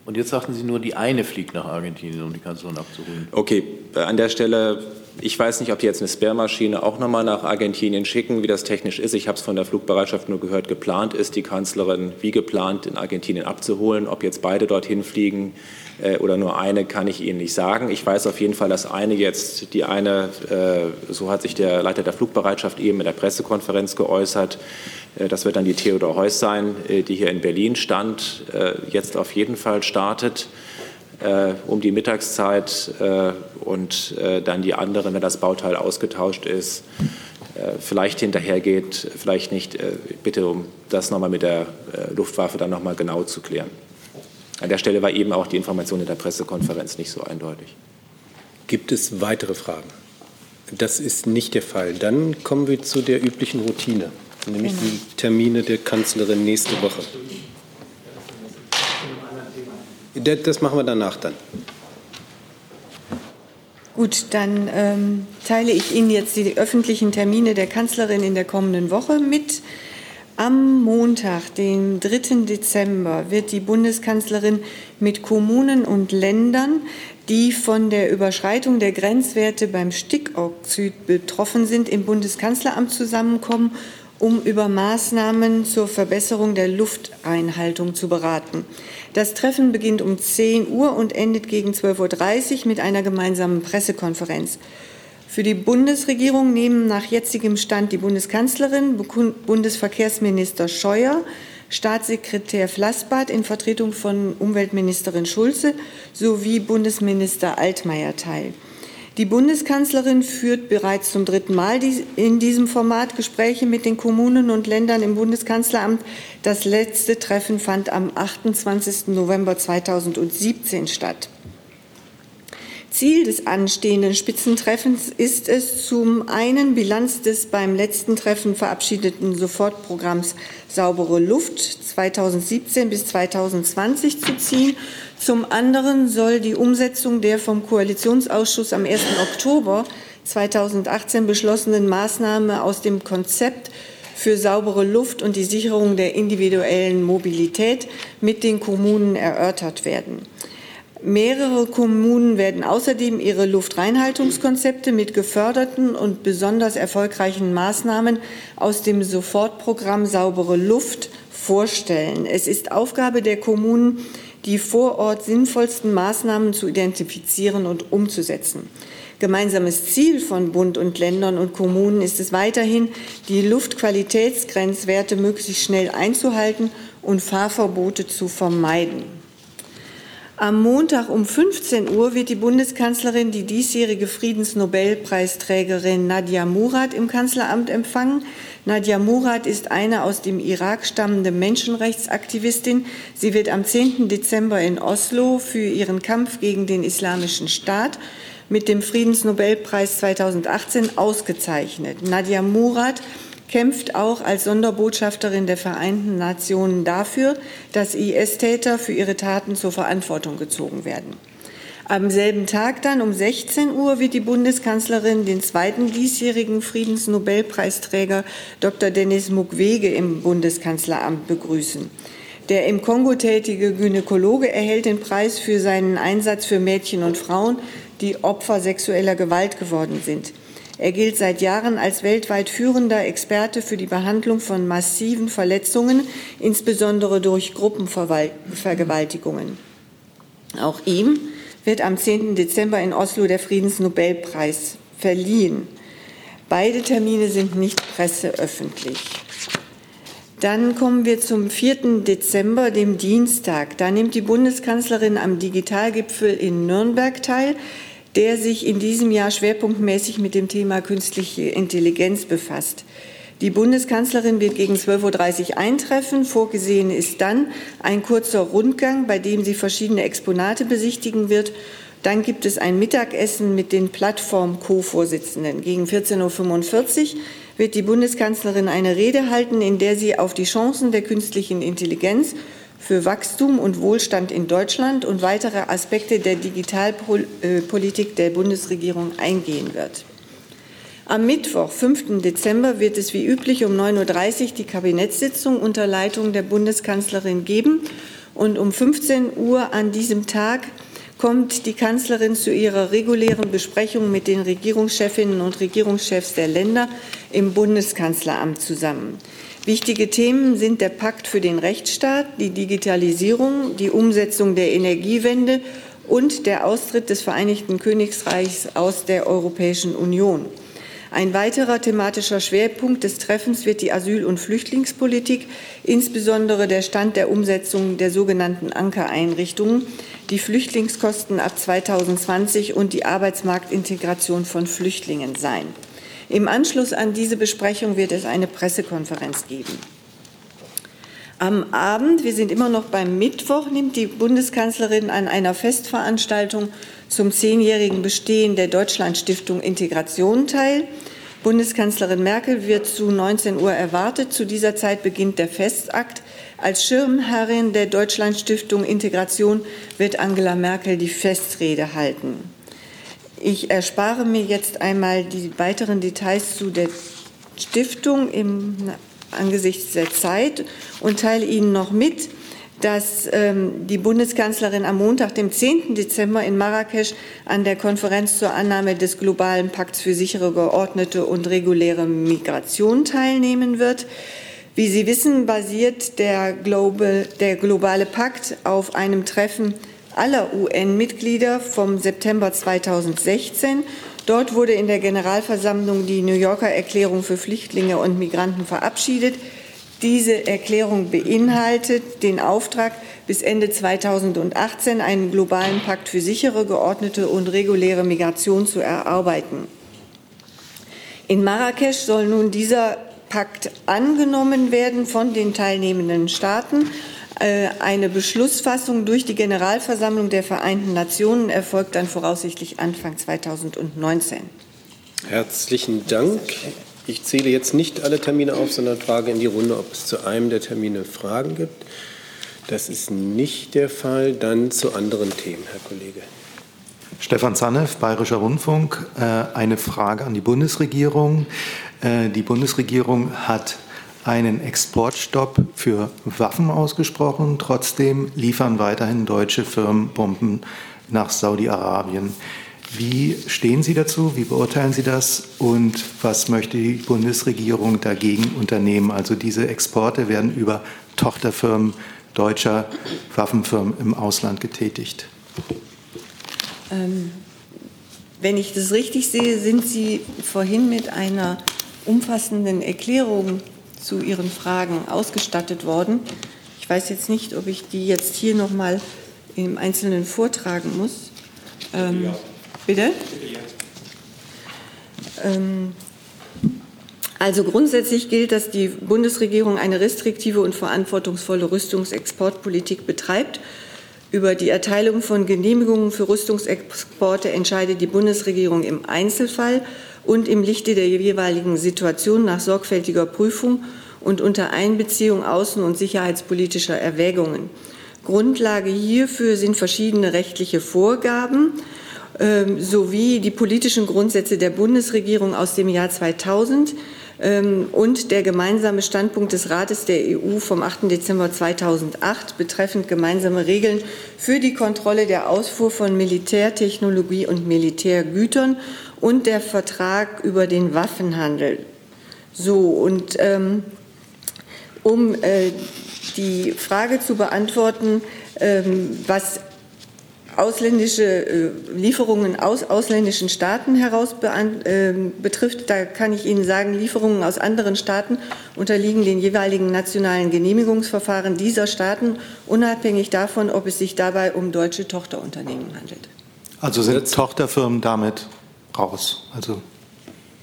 Und jetzt sagten Sie nur, die eine fliegt nach Argentinien, um die Kanzlerin abzuholen. Okay, an der Stelle, ich weiß nicht, ob die jetzt eine Spare-Maschine auch nochmal nach Argentinien schicken, wie das technisch ist. Ich habe es von der Flugbereitschaft nur gehört, geplant ist, die Kanzlerin wie geplant in Argentinien abzuholen. Ob jetzt beide dorthin fliegen äh, oder nur eine, kann ich Ihnen nicht sagen. Ich weiß auf jeden Fall, dass eine jetzt, die eine, äh, so hat sich der Leiter der Flugbereitschaft eben in der Pressekonferenz geäußert, äh, das wird dann die Theodor Heuss sein, äh, die hier in Berlin stand, äh, jetzt auf jeden Fall startet um die Mittagszeit und dann die anderen, wenn das Bauteil ausgetauscht ist, vielleicht hinterhergeht, vielleicht nicht. Bitte um das nochmal mit der Luftwaffe dann nochmal genau zu klären. An der Stelle war eben auch die Information in der Pressekonferenz nicht so eindeutig. Gibt es weitere Fragen? Das ist nicht der Fall. Dann kommen wir zu der üblichen Routine nämlich die Termine der Kanzlerin nächste Woche. Das machen wir danach dann. Gut, dann ähm, teile ich Ihnen jetzt die öffentlichen Termine der Kanzlerin in der kommenden Woche mit. Am Montag, den 3. Dezember, wird die Bundeskanzlerin mit Kommunen und Ländern, die von der Überschreitung der Grenzwerte beim Stickoxid betroffen sind, im Bundeskanzleramt zusammenkommen um über Maßnahmen zur Verbesserung der Lufteinhaltung zu beraten. Das Treffen beginnt um 10 Uhr und endet gegen 12.30 Uhr mit einer gemeinsamen Pressekonferenz. Für die Bundesregierung nehmen nach jetzigem Stand die Bundeskanzlerin, Bundesverkehrsminister Scheuer, Staatssekretär Flassbart in Vertretung von Umweltministerin Schulze sowie Bundesminister Altmaier teil. Die Bundeskanzlerin führt bereits zum dritten Mal in diesem Format Gespräche mit den Kommunen und Ländern im Bundeskanzleramt. Das letzte Treffen fand am 28. November 2017 statt. Ziel des anstehenden Spitzentreffens ist es, zum einen Bilanz des beim letzten Treffen verabschiedeten Sofortprogramms Saubere Luft 2017 bis 2020 zu ziehen zum anderen soll die Umsetzung der vom Koalitionsausschuss am 1. Oktober 2018 beschlossenen Maßnahme aus dem Konzept für saubere Luft und die Sicherung der individuellen Mobilität mit den Kommunen erörtert werden. Mehrere Kommunen werden außerdem ihre Luftreinhaltungskonzepte mit geförderten und besonders erfolgreichen Maßnahmen aus dem Sofortprogramm Saubere Luft vorstellen. Es ist Aufgabe der Kommunen, die vor Ort sinnvollsten Maßnahmen zu identifizieren und umzusetzen. Gemeinsames Ziel von Bund und Ländern und Kommunen ist es weiterhin, die Luftqualitätsgrenzwerte möglichst schnell einzuhalten und Fahrverbote zu vermeiden. Am Montag um 15 Uhr wird die Bundeskanzlerin die diesjährige Friedensnobelpreisträgerin Nadia Murad im Kanzleramt empfangen. Nadia Murad ist eine aus dem Irak stammende Menschenrechtsaktivistin. Sie wird am 10. Dezember in Oslo für ihren Kampf gegen den Islamischen Staat mit dem Friedensnobelpreis 2018 ausgezeichnet. Nadia Murad kämpft auch als Sonderbotschafterin der Vereinten Nationen dafür, dass IS-Täter für ihre Taten zur Verantwortung gezogen werden. Am selben Tag dann um 16 Uhr wird die Bundeskanzlerin den zweiten diesjährigen Friedensnobelpreisträger Dr. Denis Mukwege im Bundeskanzleramt begrüßen. Der im Kongo tätige Gynäkologe erhält den Preis für seinen Einsatz für Mädchen und Frauen, die Opfer sexueller Gewalt geworden sind. Er gilt seit Jahren als weltweit führender Experte für die Behandlung von massiven Verletzungen, insbesondere durch Gruppenvergewaltigungen. Auch ihm wird am 10. Dezember in Oslo der Friedensnobelpreis verliehen. Beide Termine sind nicht presseöffentlich. Dann kommen wir zum 4. Dezember, dem Dienstag. Da nimmt die Bundeskanzlerin am Digitalgipfel in Nürnberg teil, der sich in diesem Jahr schwerpunktmäßig mit dem Thema künstliche Intelligenz befasst. Die Bundeskanzlerin wird gegen 12.30 Uhr eintreffen. Vorgesehen ist dann ein kurzer Rundgang, bei dem sie verschiedene Exponate besichtigen wird. Dann gibt es ein Mittagessen mit den Plattform-Co-Vorsitzenden. Gegen 14.45 Uhr wird die Bundeskanzlerin eine Rede halten, in der sie auf die Chancen der künstlichen Intelligenz für Wachstum und Wohlstand in Deutschland und weitere Aspekte der Digitalpolitik der Bundesregierung eingehen wird. Am Mittwoch, 5. Dezember, wird es wie üblich um 9.30 Uhr die Kabinettssitzung unter Leitung der Bundeskanzlerin geben. Und um 15 Uhr an diesem Tag kommt die Kanzlerin zu ihrer regulären Besprechung mit den Regierungschefinnen und Regierungschefs der Länder im Bundeskanzleramt zusammen. Wichtige Themen sind der Pakt für den Rechtsstaat, die Digitalisierung, die Umsetzung der Energiewende und der Austritt des Vereinigten Königreichs aus der Europäischen Union. Ein weiterer thematischer Schwerpunkt des Treffens wird die Asyl- und Flüchtlingspolitik, insbesondere der Stand der Umsetzung der sogenannten Ankereinrichtungen, die Flüchtlingskosten ab 2020 und die Arbeitsmarktintegration von Flüchtlingen sein. Im Anschluss an diese Besprechung wird es eine Pressekonferenz geben. Am Abend, wir sind immer noch beim Mittwoch, nimmt die Bundeskanzlerin an einer Festveranstaltung zum zehnjährigen Bestehen der Deutschlandstiftung Integration teil. Bundeskanzlerin Merkel wird zu 19 Uhr erwartet. Zu dieser Zeit beginnt der Festakt. Als Schirmherrin der Deutschlandstiftung Integration wird Angela Merkel die Festrede halten. Ich erspare mir jetzt einmal die weiteren Details zu der Stiftung im, angesichts der Zeit und teile Ihnen noch mit, dass ähm, die Bundeskanzlerin am Montag, dem 10. Dezember in Marrakesch an der Konferenz zur Annahme des globalen Pakts für sichere, geordnete und reguläre Migration teilnehmen wird. Wie Sie wissen, basiert der, Global, der globale Pakt auf einem Treffen aller UN-Mitglieder vom September 2016. Dort wurde in der Generalversammlung die New Yorker Erklärung für Flüchtlinge und Migranten verabschiedet. Diese Erklärung beinhaltet den Auftrag, bis Ende 2018 einen globalen Pakt für sichere, geordnete und reguläre Migration zu erarbeiten. In Marrakesch soll nun dieser Pakt angenommen werden von den teilnehmenden Staaten eine Beschlussfassung durch die Generalversammlung der Vereinten Nationen erfolgt dann voraussichtlich Anfang 2019. Herzlichen Dank. Ich zähle jetzt nicht alle Termine auf, sondern frage in die Runde, ob es zu einem der Termine Fragen gibt. Das ist nicht der Fall. Dann zu anderen Themen, Herr Kollege. Stefan Zanev, Bayerischer Rundfunk. Äh, eine Frage an die Bundesregierung. Äh, die Bundesregierung hat einen Exportstopp für Waffen ausgesprochen. Trotzdem liefern weiterhin deutsche Firmen Bomben nach Saudi-Arabien. Wie stehen Sie dazu? Wie beurteilen Sie das? Und was möchte die Bundesregierung dagegen unternehmen? Also diese Exporte werden über Tochterfirmen deutscher Waffenfirmen im Ausland getätigt. Ähm, wenn ich das richtig sehe, sind Sie vorhin mit einer umfassenden Erklärung zu Ihren Fragen ausgestattet worden. Ich weiß jetzt nicht, ob ich die jetzt hier noch mal im Einzelnen vortragen muss. Ähm, bitte? Ähm, also grundsätzlich gilt, dass die Bundesregierung eine restriktive und verantwortungsvolle Rüstungsexportpolitik betreibt. Über die Erteilung von Genehmigungen für Rüstungsexporte entscheidet die Bundesregierung im Einzelfall und im Lichte der jeweiligen Situation nach sorgfältiger Prüfung und unter Einbeziehung außen- und sicherheitspolitischer Erwägungen. Grundlage hierfür sind verschiedene rechtliche Vorgaben ähm, sowie die politischen Grundsätze der Bundesregierung aus dem Jahr 2000, ähm, und der gemeinsame Standpunkt des Rates der EU vom 8. Dezember 2008 betreffend gemeinsame Regeln für die Kontrolle der Ausfuhr von Militärtechnologie und Militärgütern und der Vertrag über den Waffenhandel. So, und ähm, um äh, die Frage zu beantworten, ähm, was ausländische äh, Lieferungen aus ausländischen Staaten heraus äh, betrifft, da kann ich Ihnen sagen, Lieferungen aus anderen Staaten unterliegen den jeweiligen nationalen Genehmigungsverfahren dieser Staaten, unabhängig davon, ob es sich dabei um deutsche Tochterunternehmen handelt. Also sind Tochterfirmen damit raus? Also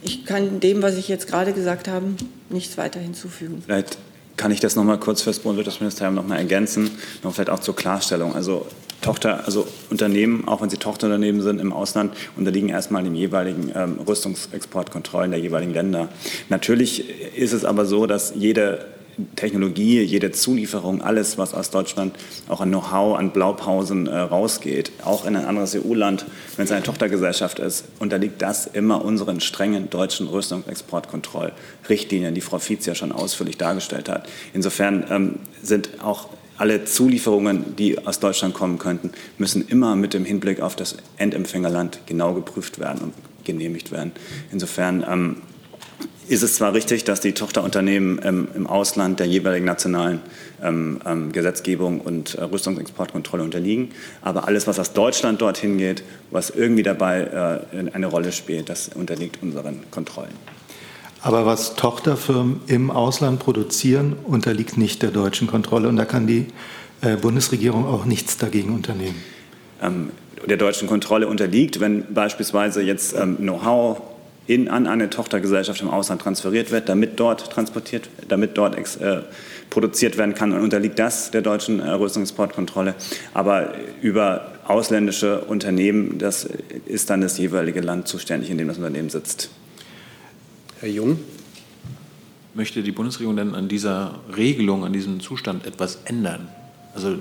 ich kann dem, was ich jetzt gerade gesagt habe, nichts weiter hinzufügen. Vielleicht kann ich das noch mal kurz für das Bundeswirtschaftsministerium noch mal ergänzen, noch vielleicht auch zur Klarstellung. Also Tochter, also Unternehmen, auch wenn sie Tochterunternehmen sind im Ausland, unterliegen erstmal den jeweiligen ähm, Rüstungsexportkontrollen der jeweiligen Länder. Natürlich ist es aber so, dass jede Technologie, jede Zulieferung, alles, was aus Deutschland auch an Know-how, an Blaupausen äh, rausgeht, auch in ein anderes EU-Land, wenn es eine Tochtergesellschaft ist, unterliegt das immer unseren strengen deutschen Rüstungsexportkontrollrichtlinien, die Frau Fietz ja schon ausführlich dargestellt hat. Insofern ähm, sind auch alle Zulieferungen, die aus Deutschland kommen könnten, müssen immer mit dem Hinblick auf das Endempfängerland genau geprüft werden und genehmigt werden. Insofern ähm, ist es zwar richtig, dass die Tochterunternehmen ähm, im Ausland der jeweiligen nationalen ähm, ähm, Gesetzgebung und äh, Rüstungsexportkontrolle unterliegen, aber alles, was aus Deutschland dorthin geht, was irgendwie dabei äh, eine Rolle spielt, das unterliegt unseren Kontrollen. Aber was Tochterfirmen im Ausland produzieren, unterliegt nicht der deutschen Kontrolle und da kann die äh, Bundesregierung auch nichts dagegen unternehmen. Ähm, der deutschen Kontrolle unterliegt, wenn beispielsweise jetzt ähm, Know-how in, an eine Tochtergesellschaft im Ausland transferiert wird, damit dort transportiert, damit dort ex, äh, produziert werden kann, und unterliegt das der deutschen äh, Rüstungsexportkontrolle. Aber über ausländische Unternehmen, das ist dann das jeweilige Land zuständig, in dem das Unternehmen sitzt. Herr Jung. Möchte die Bundesregierung denn an dieser Regelung, an diesem Zustand etwas ändern? Also,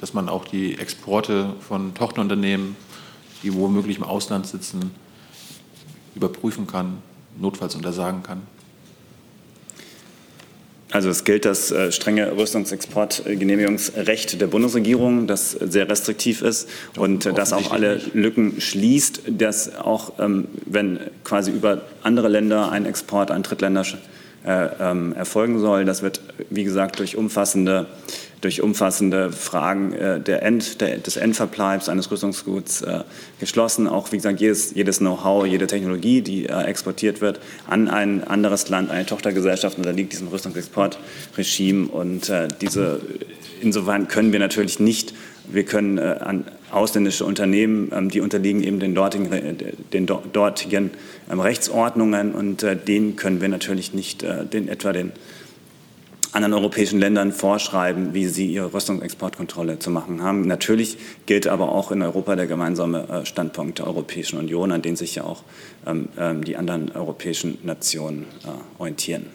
dass man auch die Exporte von Tochterunternehmen, die womöglich im Ausland sitzen, überprüfen kann, notfalls untersagen kann? Also es gilt das äh, strenge Rüstungsexportgenehmigungsrecht der Bundesregierung, das sehr restriktiv ist und äh, das auch alle Lücken schließt, dass auch ähm, wenn quasi über andere Länder ein Export an Drittländer äh, ähm, erfolgen soll, das wird wie gesagt durch umfassende durch umfassende Fragen äh, der End, der, des Endverbleibs eines Rüstungsguts äh, geschlossen. Auch, wie gesagt, jedes, jedes Know-how, jede Technologie, die äh, exportiert wird an ein anderes Land, eine Tochtergesellschaft unterliegt diesem Rüstungsexportregime. Und äh, diese, insofern können wir natürlich nicht, wir können äh, an ausländische Unternehmen, ähm, die unterliegen eben den dortigen, den dortigen ähm, Rechtsordnungen und äh, denen können wir natürlich nicht den, etwa den anderen europäischen Ländern vorschreiben, wie sie ihre Rüstungsexportkontrolle zu machen haben. Natürlich gilt aber auch in Europa der gemeinsame äh, Standpunkt der Europäischen Union, an den sich ja auch ähm, ähm, die anderen europäischen Nationen äh, orientieren.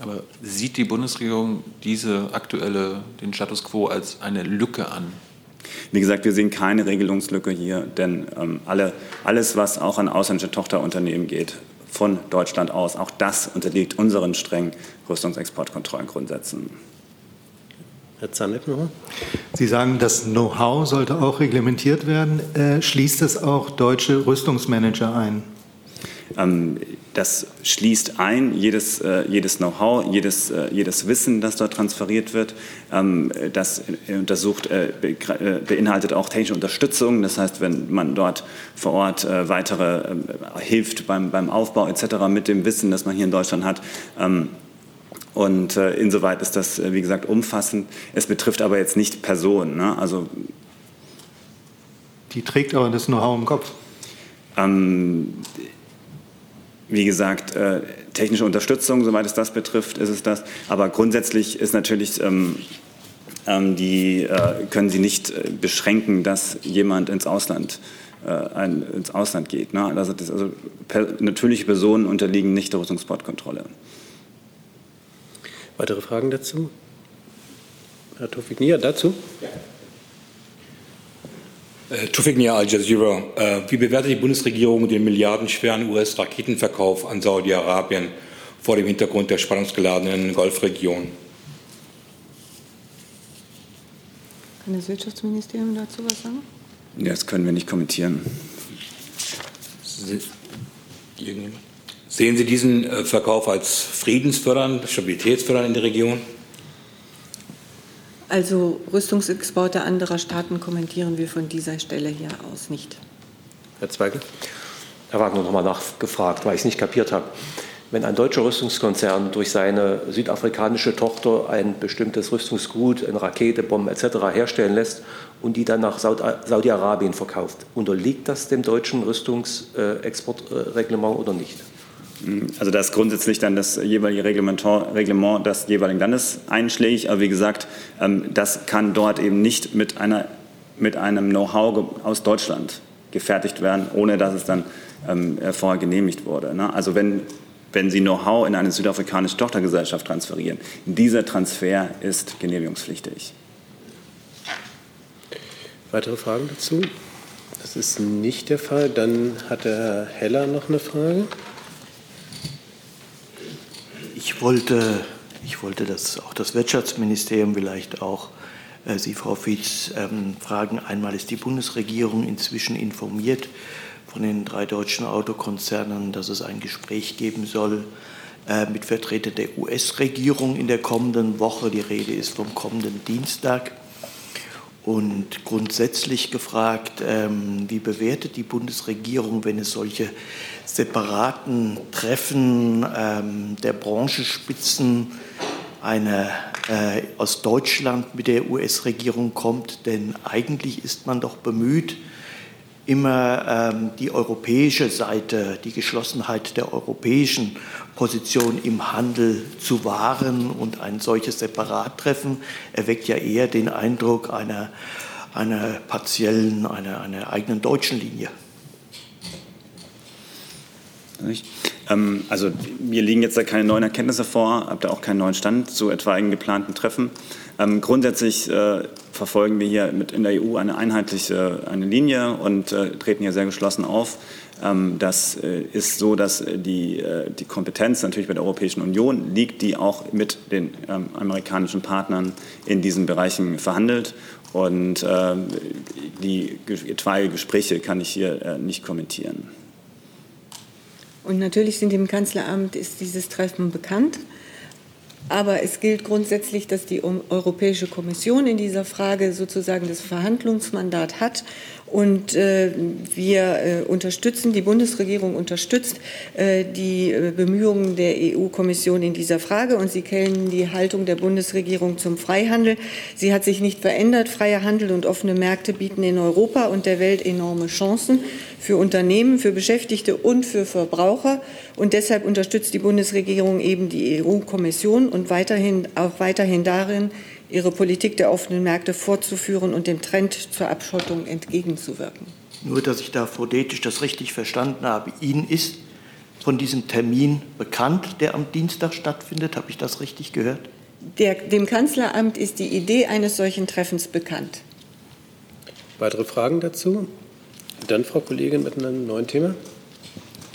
Aber sieht die Bundesregierung diese aktuelle, den Status quo als eine Lücke an? Wie gesagt, wir sehen keine Regelungslücke hier, denn ähm, alle, alles, was auch an ausländische Tochterunternehmen geht, von Deutschland aus. Auch das unterliegt unseren strengen Rüstungsexportkontrollengrundsätzen. Herr Zaneck nochmal. Sie sagen, das Know-how sollte auch reglementiert werden. Äh, schließt es auch deutsche Rüstungsmanager ein? Ähm, das schließt ein jedes, äh, jedes Know-how, jedes, äh, jedes Wissen, das dort transferiert wird. Ähm, das untersucht, beinhaltet auch technische Unterstützung. Das heißt, wenn man dort vor Ort weitere ähm, hilft beim, beim Aufbau etc. mit dem Wissen, das man hier in Deutschland hat. Und insoweit ist das, wie gesagt, umfassend. Es betrifft aber jetzt nicht Personen. Ne? Also, Die trägt aber das Know-how im Kopf. Ähm, wie gesagt, äh, technische Unterstützung, soweit es das betrifft, ist es das. Aber grundsätzlich ist natürlich ähm, ähm, die äh, können Sie nicht äh, beschränken, dass jemand ins Ausland äh, ein, ins Ausland geht. Ne? Also, das, also per, natürliche Personen unterliegen nicht der Rüstungssportkontrolle. Weitere Fragen dazu? Herr Tofik Nia, dazu? Ja. Äh, Tufik Nia, Al Jazeera. Äh, wie bewertet die Bundesregierung den milliardenschweren US-Raketenverkauf an Saudi-Arabien vor dem Hintergrund der spannungsgeladenen Golfregion? Kann das Wirtschaftsministerium dazu was sagen? Ja, das können wir nicht kommentieren. Sehen Sie diesen äh, Verkauf als friedensfördernd, stabilitätsfördernd in der Region? Also Rüstungsexporte anderer Staaten kommentieren wir von dieser Stelle hier aus nicht. Herr Zweigel. Herr Wagner, noch mal nachgefragt, weil ich es nicht kapiert habe. Wenn ein deutscher Rüstungskonzern durch seine südafrikanische Tochter ein bestimmtes Rüstungsgut, eine Rakete, Bomben etc. herstellen lässt und die dann nach Saudi-Arabien verkauft, unterliegt das dem deutschen Rüstungsexportreglement oder nicht? Also das ist grundsätzlich dann das jeweilige Reglement, Reglement des jeweiligen Landes einschlägig. Aber wie gesagt, ähm, das kann dort eben nicht mit, einer, mit einem Know-how aus Deutschland gefertigt werden, ohne dass es dann ähm, vorher genehmigt wurde. Ne? Also wenn, wenn Sie Know-how in eine südafrikanische Tochtergesellschaft transferieren, dieser Transfer ist genehmigungspflichtig. Weitere Fragen dazu? Das ist nicht der Fall. Dann hat der Herr Heller noch eine Frage. Ich wollte, ich wollte das, auch das Wirtschaftsministerium vielleicht auch äh, Sie, Frau Fietz, ähm, fragen. Einmal ist die Bundesregierung inzwischen informiert von den drei deutschen Autokonzernen, dass es ein Gespräch geben soll äh, mit Vertretern der US-Regierung in der kommenden Woche. Die Rede ist vom kommenden Dienstag. Und grundsätzlich gefragt, ähm, wie bewertet die Bundesregierung, wenn es solche separaten Treffen ähm, der Branchenspitzen eine, äh, aus Deutschland mit der US-Regierung kommt? Denn eigentlich ist man doch bemüht, immer ähm, die europäische Seite, die Geschlossenheit der europäischen Position im Handel zu wahren. Und ein solches Separattreffen erweckt ja eher den Eindruck einer, einer partiellen, einer, einer eigenen deutschen Linie. Ähm, also mir liegen jetzt da keine neuen Erkenntnisse vor, habe da auch keinen neuen Stand zu etwaigen geplanten Treffen. Ähm, grundsätzlich äh, verfolgen wir hier mit in der EU eine einheitliche eine Linie und äh, treten hier sehr geschlossen auf. Ähm, das äh, ist so, dass die, die Kompetenz natürlich bei der Europäischen Union liegt, die auch mit den amerikanischen Partnern in diesen Bereichen verhandelt. Und die etwaige Gespräche kann ich hier nicht kommentieren. Und natürlich sind im Kanzleramt ist dieses Treffen bekannt. Aber es gilt grundsätzlich, dass die Europäische Kommission in dieser Frage sozusagen das Verhandlungsmandat hat und äh, wir äh, unterstützen, die Bundesregierung unterstützt äh, die äh, Bemühungen der EU-Kommission in dieser Frage. Und Sie kennen die Haltung der Bundesregierung zum Freihandel. Sie hat sich nicht verändert. Freier Handel und offene Märkte bieten in Europa und der Welt enorme Chancen für Unternehmen, für Beschäftigte und für Verbraucher. Und deshalb unterstützt die Bundesregierung eben die EU-Kommission und weiterhin, auch weiterhin darin, ihre Politik der offenen Märkte fortzuführen und dem Trend zur Abschottung entgegenzuwirken. Nur, dass ich da phonetisch das richtig verstanden habe. Ihnen ist von diesem Termin bekannt, der am Dienstag stattfindet. Habe ich das richtig gehört? Der, dem Kanzleramt ist die Idee eines solchen Treffens bekannt. Weitere Fragen dazu? Dann, Frau Kollegin, mit einem neuen Thema.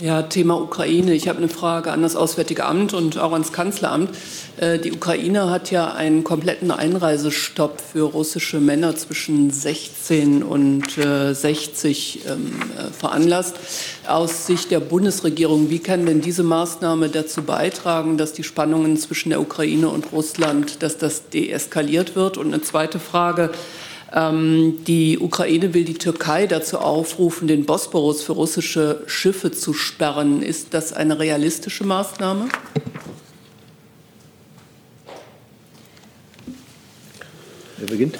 Ja, Thema Ukraine. Ich habe eine Frage an das Auswärtige Amt und auch ans Kanzleramt. Äh, die Ukraine hat ja einen kompletten Einreisestopp für russische Männer zwischen 16 und 60 äh, ähm, äh, veranlasst. Aus Sicht der Bundesregierung, wie kann denn diese Maßnahme dazu beitragen, dass die Spannungen zwischen der Ukraine und Russland, dass das deeskaliert wird? Und eine zweite Frage. Ähm, die Ukraine will die Türkei dazu aufrufen, den Bosporus für russische Schiffe zu sperren. Ist das eine realistische Maßnahme? Wer beginnt?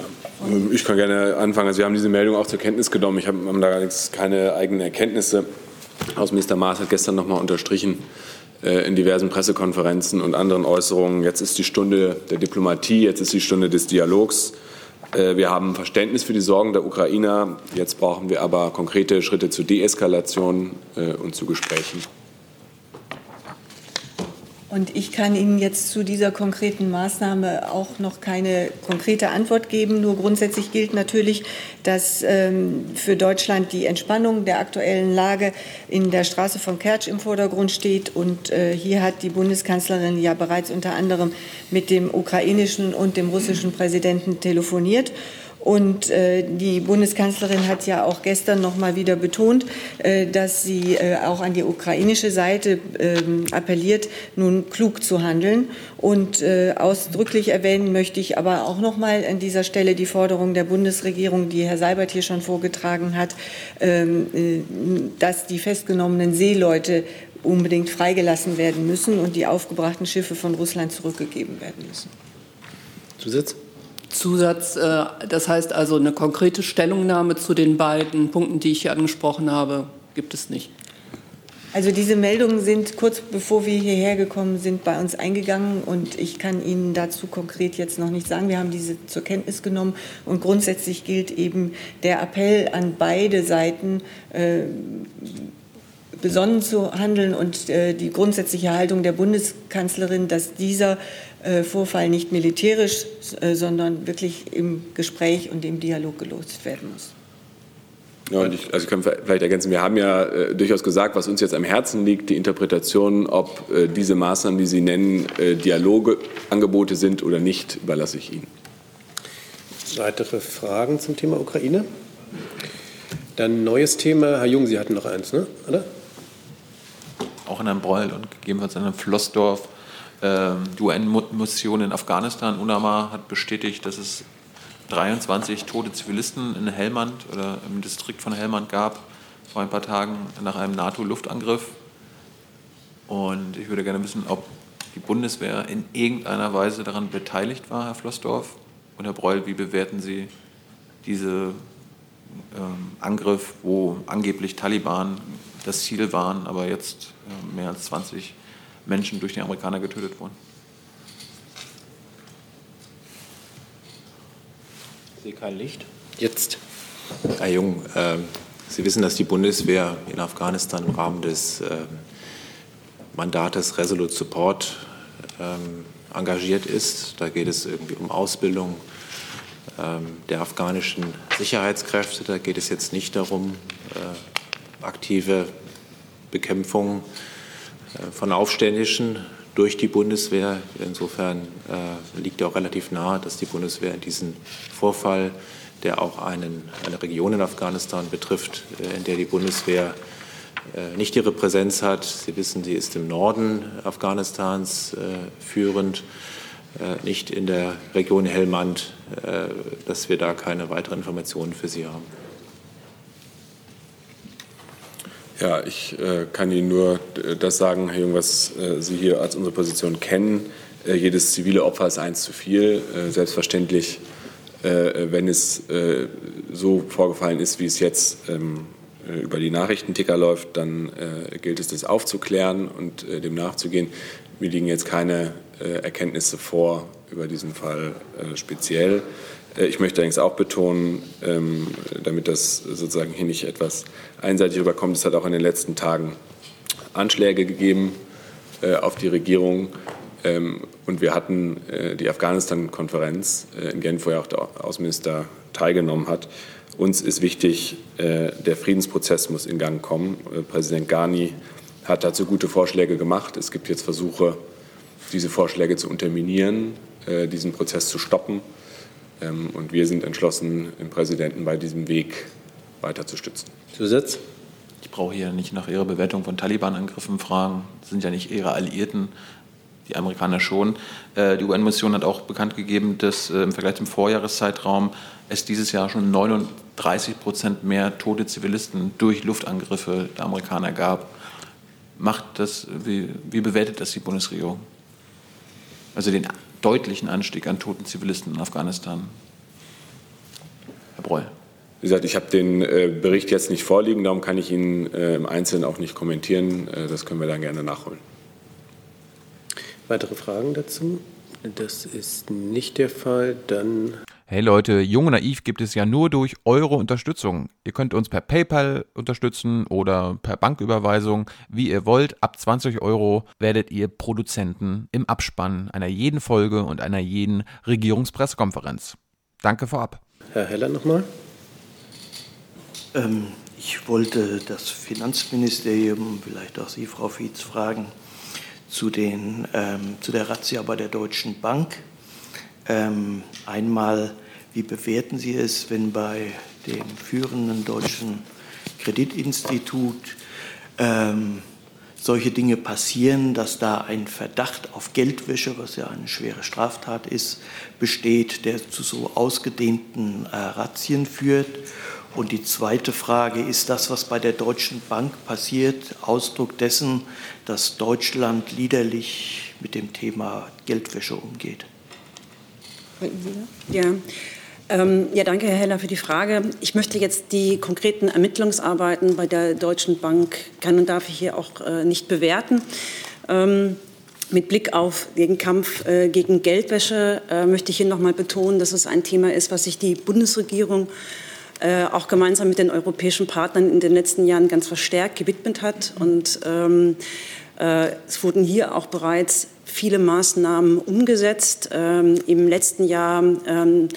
Ich kann gerne anfangen. Also wir haben diese Meldung auch zur Kenntnis genommen. Ich habe da gar nichts, keine eigenen Erkenntnisse. Außenminister Maas hat gestern noch mal unterstrichen äh, in diversen Pressekonferenzen und anderen Äußerungen, jetzt ist die Stunde der Diplomatie, jetzt ist die Stunde des Dialogs. Äh, wir haben Verständnis für die Sorgen der Ukrainer. Jetzt brauchen wir aber konkrete Schritte zur Deeskalation äh, und zu Gesprächen. Und ich kann Ihnen jetzt zu dieser konkreten Maßnahme auch noch keine konkrete Antwort geben. Nur grundsätzlich gilt natürlich, dass ähm, für Deutschland die Entspannung der aktuellen Lage in der Straße von Kertsch im Vordergrund steht. Und äh, hier hat die Bundeskanzlerin ja bereits unter anderem mit dem ukrainischen und dem russischen Präsidenten telefoniert. Und äh, die Bundeskanzlerin hat ja auch gestern noch mal wieder betont, äh, dass sie äh, auch an die ukrainische Seite ähm, appelliert, nun klug zu handeln. Und äh, ausdrücklich erwähnen möchte ich aber auch noch mal an dieser Stelle die Forderung der Bundesregierung, die Herr Seibert hier schon vorgetragen hat, ähm, äh, dass die festgenommenen Seeleute unbedingt freigelassen werden müssen und die aufgebrachten Schiffe von Russland zurückgegeben werden müssen. Zusatz? Zusatz, äh, das heißt also eine konkrete Stellungnahme zu den beiden Punkten, die ich hier angesprochen habe, gibt es nicht. Also diese Meldungen sind kurz bevor wir hierher gekommen sind bei uns eingegangen und ich kann Ihnen dazu konkret jetzt noch nicht sagen. Wir haben diese zur Kenntnis genommen und grundsätzlich gilt eben der Appell an beide Seiten, äh, besonnen zu handeln und äh, die grundsätzliche Haltung der Bundeskanzlerin, dass dieser äh, Vorfall nicht militärisch, äh, sondern wirklich im Gespräch und im Dialog gelöst werden muss. Ja, und ich, also ich kann vielleicht ergänzen, wir haben ja äh, durchaus gesagt, was uns jetzt am Herzen liegt, die Interpretation, ob äh, diese Maßnahmen, die Sie nennen, äh, Dialogangebote sind oder nicht, überlasse ich Ihnen. Weitere Fragen zum Thema Ukraine? Dann neues Thema. Herr Jung, Sie hatten noch eins, ne? oder? Auch in Herrn Breul und gegebenenfalls in Herrn Flossdorf. Ähm, die UN-Mission in Afghanistan, UNAMA, hat bestätigt, dass es 23 tote Zivilisten in Helmand oder im Distrikt von Helmand gab, vor ein paar Tagen nach einem NATO-Luftangriff. Und ich würde gerne wissen, ob die Bundeswehr in irgendeiner Weise daran beteiligt war, Herr Flossdorf. Und Herr Breul, wie bewerten Sie diesen ähm, Angriff, wo angeblich Taliban das Ziel waren, aber jetzt mehr als 20 Menschen durch die Amerikaner getötet wurden? Ich sehe kein Licht. Jetzt. Herr Jung, äh, Sie wissen, dass die Bundeswehr in Afghanistan im Rahmen des äh, Mandates Resolute Support ähm, engagiert ist. Da geht es irgendwie um Ausbildung ähm, der afghanischen Sicherheitskräfte. Da geht es jetzt nicht darum, äh, aktive Bekämpfung äh, von Aufständischen durch die Bundeswehr. Insofern äh, liegt auch relativ nahe, dass die Bundeswehr in diesen Vorfall, der auch einen, eine Region in Afghanistan betrifft, äh, in der die Bundeswehr nicht ihre Präsenz hat. Sie wissen, sie ist im Norden Afghanistans führend, nicht in der Region Helmand, dass wir da keine weiteren Informationen für Sie haben. Ja, ich äh, kann Ihnen nur das sagen, Herr Jung, was äh, Sie hier als unsere Position kennen. Äh, jedes zivile Opfer ist eins zu viel. selbstverständlich, wenn es so vorgefallen ist, wie es jetzt ähm, über die Nachrichtenticker läuft, dann gilt es, das aufzuklären und dem nachzugehen. Mir liegen jetzt keine Erkenntnisse vor über diesen Fall speziell. Äh, ich möchte allerdings auch betonen, ähm, damit das sozusagen hier nicht etwas einseitig rüberkommt, es hat auch in den letzten Tagen Anschläge gegeben äh, auf die Regierung. Ähm, und wir hatten äh, die Afghanistan-Konferenz in Genf, wo ja auch der Außenminister teilgenommen hat. Uns ist wichtig, der Friedensprozess muss in Gang kommen. Präsident Ghani hat dazu gute Vorschläge gemacht. Es gibt jetzt Versuche, diese Vorschläge zu unterminieren, diesen Prozess zu stoppen. Ähm, und wir sind entschlossen, den Präsidenten bei diesem Weg weiter zu stützen. Zusatz? Ich brauche hier nicht nach Ihrer Bewertung von Taliban-Angriffen fragen. Das sind ja nicht Ihre Alliierten, die Amerikaner schon. Äh, die UN-Mission hat auch bekannt gegeben, dass äh, im Vergleich zum Vorjahreszeitraum es dieses Jahr schon 39 Prozent mehr tote Zivilisten durch Luftangriffe der Amerikaner gab. Macht das, wie, wie bewertet das die Bundesregierung? Also den deutlichen Anstieg an toten Zivilisten in Afghanistan. Herr Breul. Wie gesagt, ich habe den äh, Bericht jetzt nicht vorliegen, darum kann ich ihn äh, im Einzelnen auch nicht kommentieren. Äh, das können wir dann gerne nachholen. Weitere Fragen dazu? Das ist nicht der Fall. Dann Hey Leute, Jung und Naiv gibt es ja nur durch eure Unterstützung. Ihr könnt uns per PayPal unterstützen oder per Banküberweisung, wie ihr wollt. Ab 20 Euro werdet ihr Produzenten im Abspann einer jeden Folge und einer jeden Regierungspressekonferenz. Danke vorab. Herr Heller nochmal. Ähm, ich wollte das Finanzministerium, vielleicht auch Sie, Frau Fietz, fragen zu, den, ähm, zu der Razzia bei der Deutschen Bank. Ähm, einmal wie bewerten Sie es, wenn bei dem führenden deutschen Kreditinstitut ähm, solche Dinge passieren, dass da ein Verdacht auf Geldwäsche, was ja eine schwere Straftat ist, besteht, der zu so ausgedehnten äh, Razzien führt? Und die zweite Frage, ist das, was bei der Deutschen Bank passiert, Ausdruck dessen, dass Deutschland liederlich mit dem Thema Geldwäsche umgeht? Ja, ähm, ja, danke, Herr Heller, für die Frage. Ich möchte jetzt die konkreten Ermittlungsarbeiten bei der Deutschen Bank, kann und darf ich hier auch äh, nicht bewerten. Ähm, mit Blick auf den Kampf äh, gegen Geldwäsche äh, möchte ich hier noch mal betonen, dass es ein Thema ist, was sich die Bundesregierung äh, auch gemeinsam mit den europäischen Partnern in den letzten Jahren ganz verstärkt gewidmet hat. Und ähm, äh, es wurden hier auch bereits viele Maßnahmen umgesetzt. Ähm, Im letzten Jahr ähm,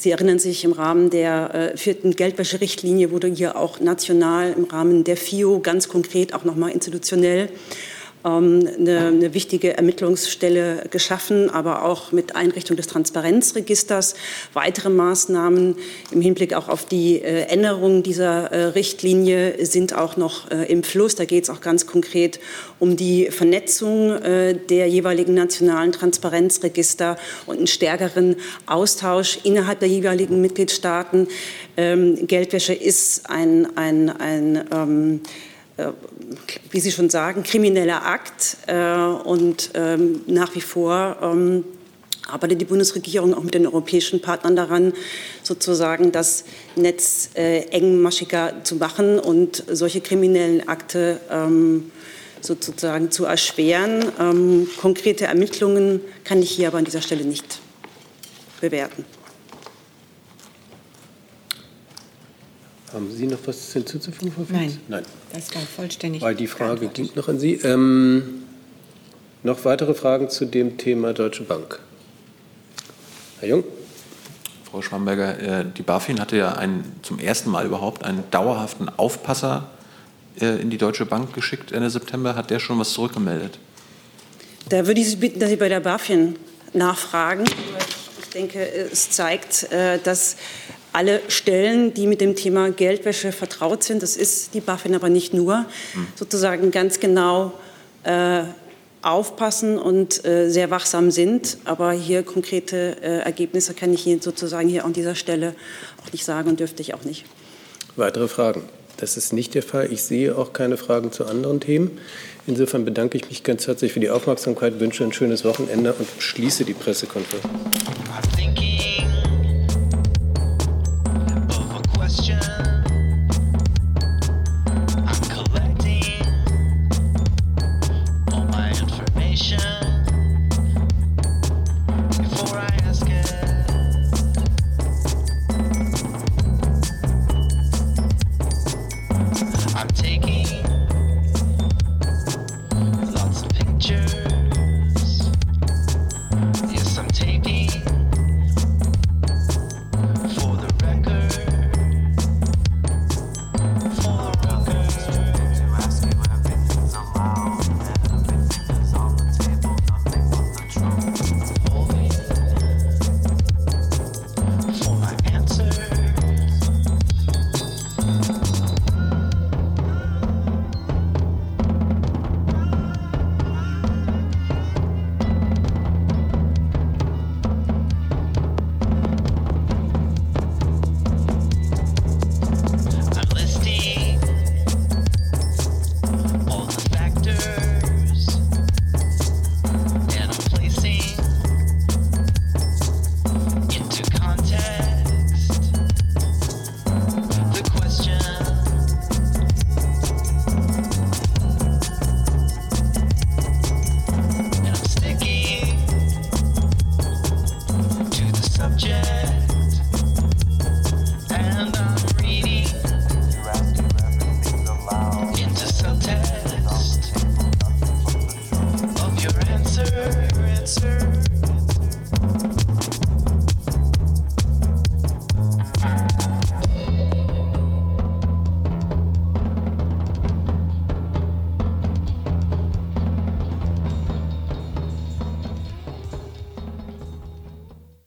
Sie erinnern sich, im Rahmen der äh, vierten Geldwäscherichtlinie wurde hier auch national im Rahmen der FIO ganz konkret auch nochmal institutionell eine, eine, wichtige Ermittlungsstelle geschaffen, aber auch mit Einrichtung des Transparenzregisters. Weitere Maßnahmen im Hinblick auch auf die äh, Änderung dieser äh, Richtlinie sind auch noch äh, im Fluss. Da geht es auch ganz konkret um die Vernetzung der jeweiligen nationalen Transparenzregister und einen stärkeren Austausch innerhalb der jeweiligen Mitgliedstaaten. Ähm, Geldwäsche ist ein, ein, ein ähm, äh, wie Sie schon sagen, krimineller Akt. Äh, und ähm, nach wie vor ähm, arbeitet die Bundesregierung auch mit den europäischen Partnern daran, sozusagen das Netz äh, engmaschiger zu machen und solche kriminellen Akte ähm, sozusagen zu erschweren. konkrete Ermittlungen kann ich hier aber an dieser Stelle nicht bewerten. Haben Sie noch was hinzuzufügen, Frau Fietz? Nein. Nein. Das war vollständig. Weil die Frage ging noch an Sie. Ähm, noch weitere Fragen zu dem Thema Deutsche Bank? Herr Jung? Frau Schwamberger, äh, die BaFin hatte ja einen, zum ersten Mal überhaupt einen dauerhaften Aufpasser äh, in die Deutsche Bank geschickt Ende September. Hat der schon was zurückgemeldet? Da würde ich Sie bitten, dass Sie bei der BaFin nachfragen. Ich denke, es zeigt, äh, dass alle Stellen, die mit dem Thema Geldwäsche vertraut sind, das ist die BaFin aber nicht nur, hm. sozusagen ganz genau äh, aufpassen und äh, sehr wachsam sind. Aber hier konkrete äh, Ergebnisse kann ich Ihnen sozusagen hier an dieser Stelle auch nicht sagen und dürfte ich auch nicht. Weitere Fragen? Das ist nicht der Fall. Ich sehe auch keine Fragen zu anderen Themen. Insofern bedanke ich mich ganz herzlich für die Aufmerksamkeit, wünsche ein schönes Wochenende und schließe die Pressekonferenz.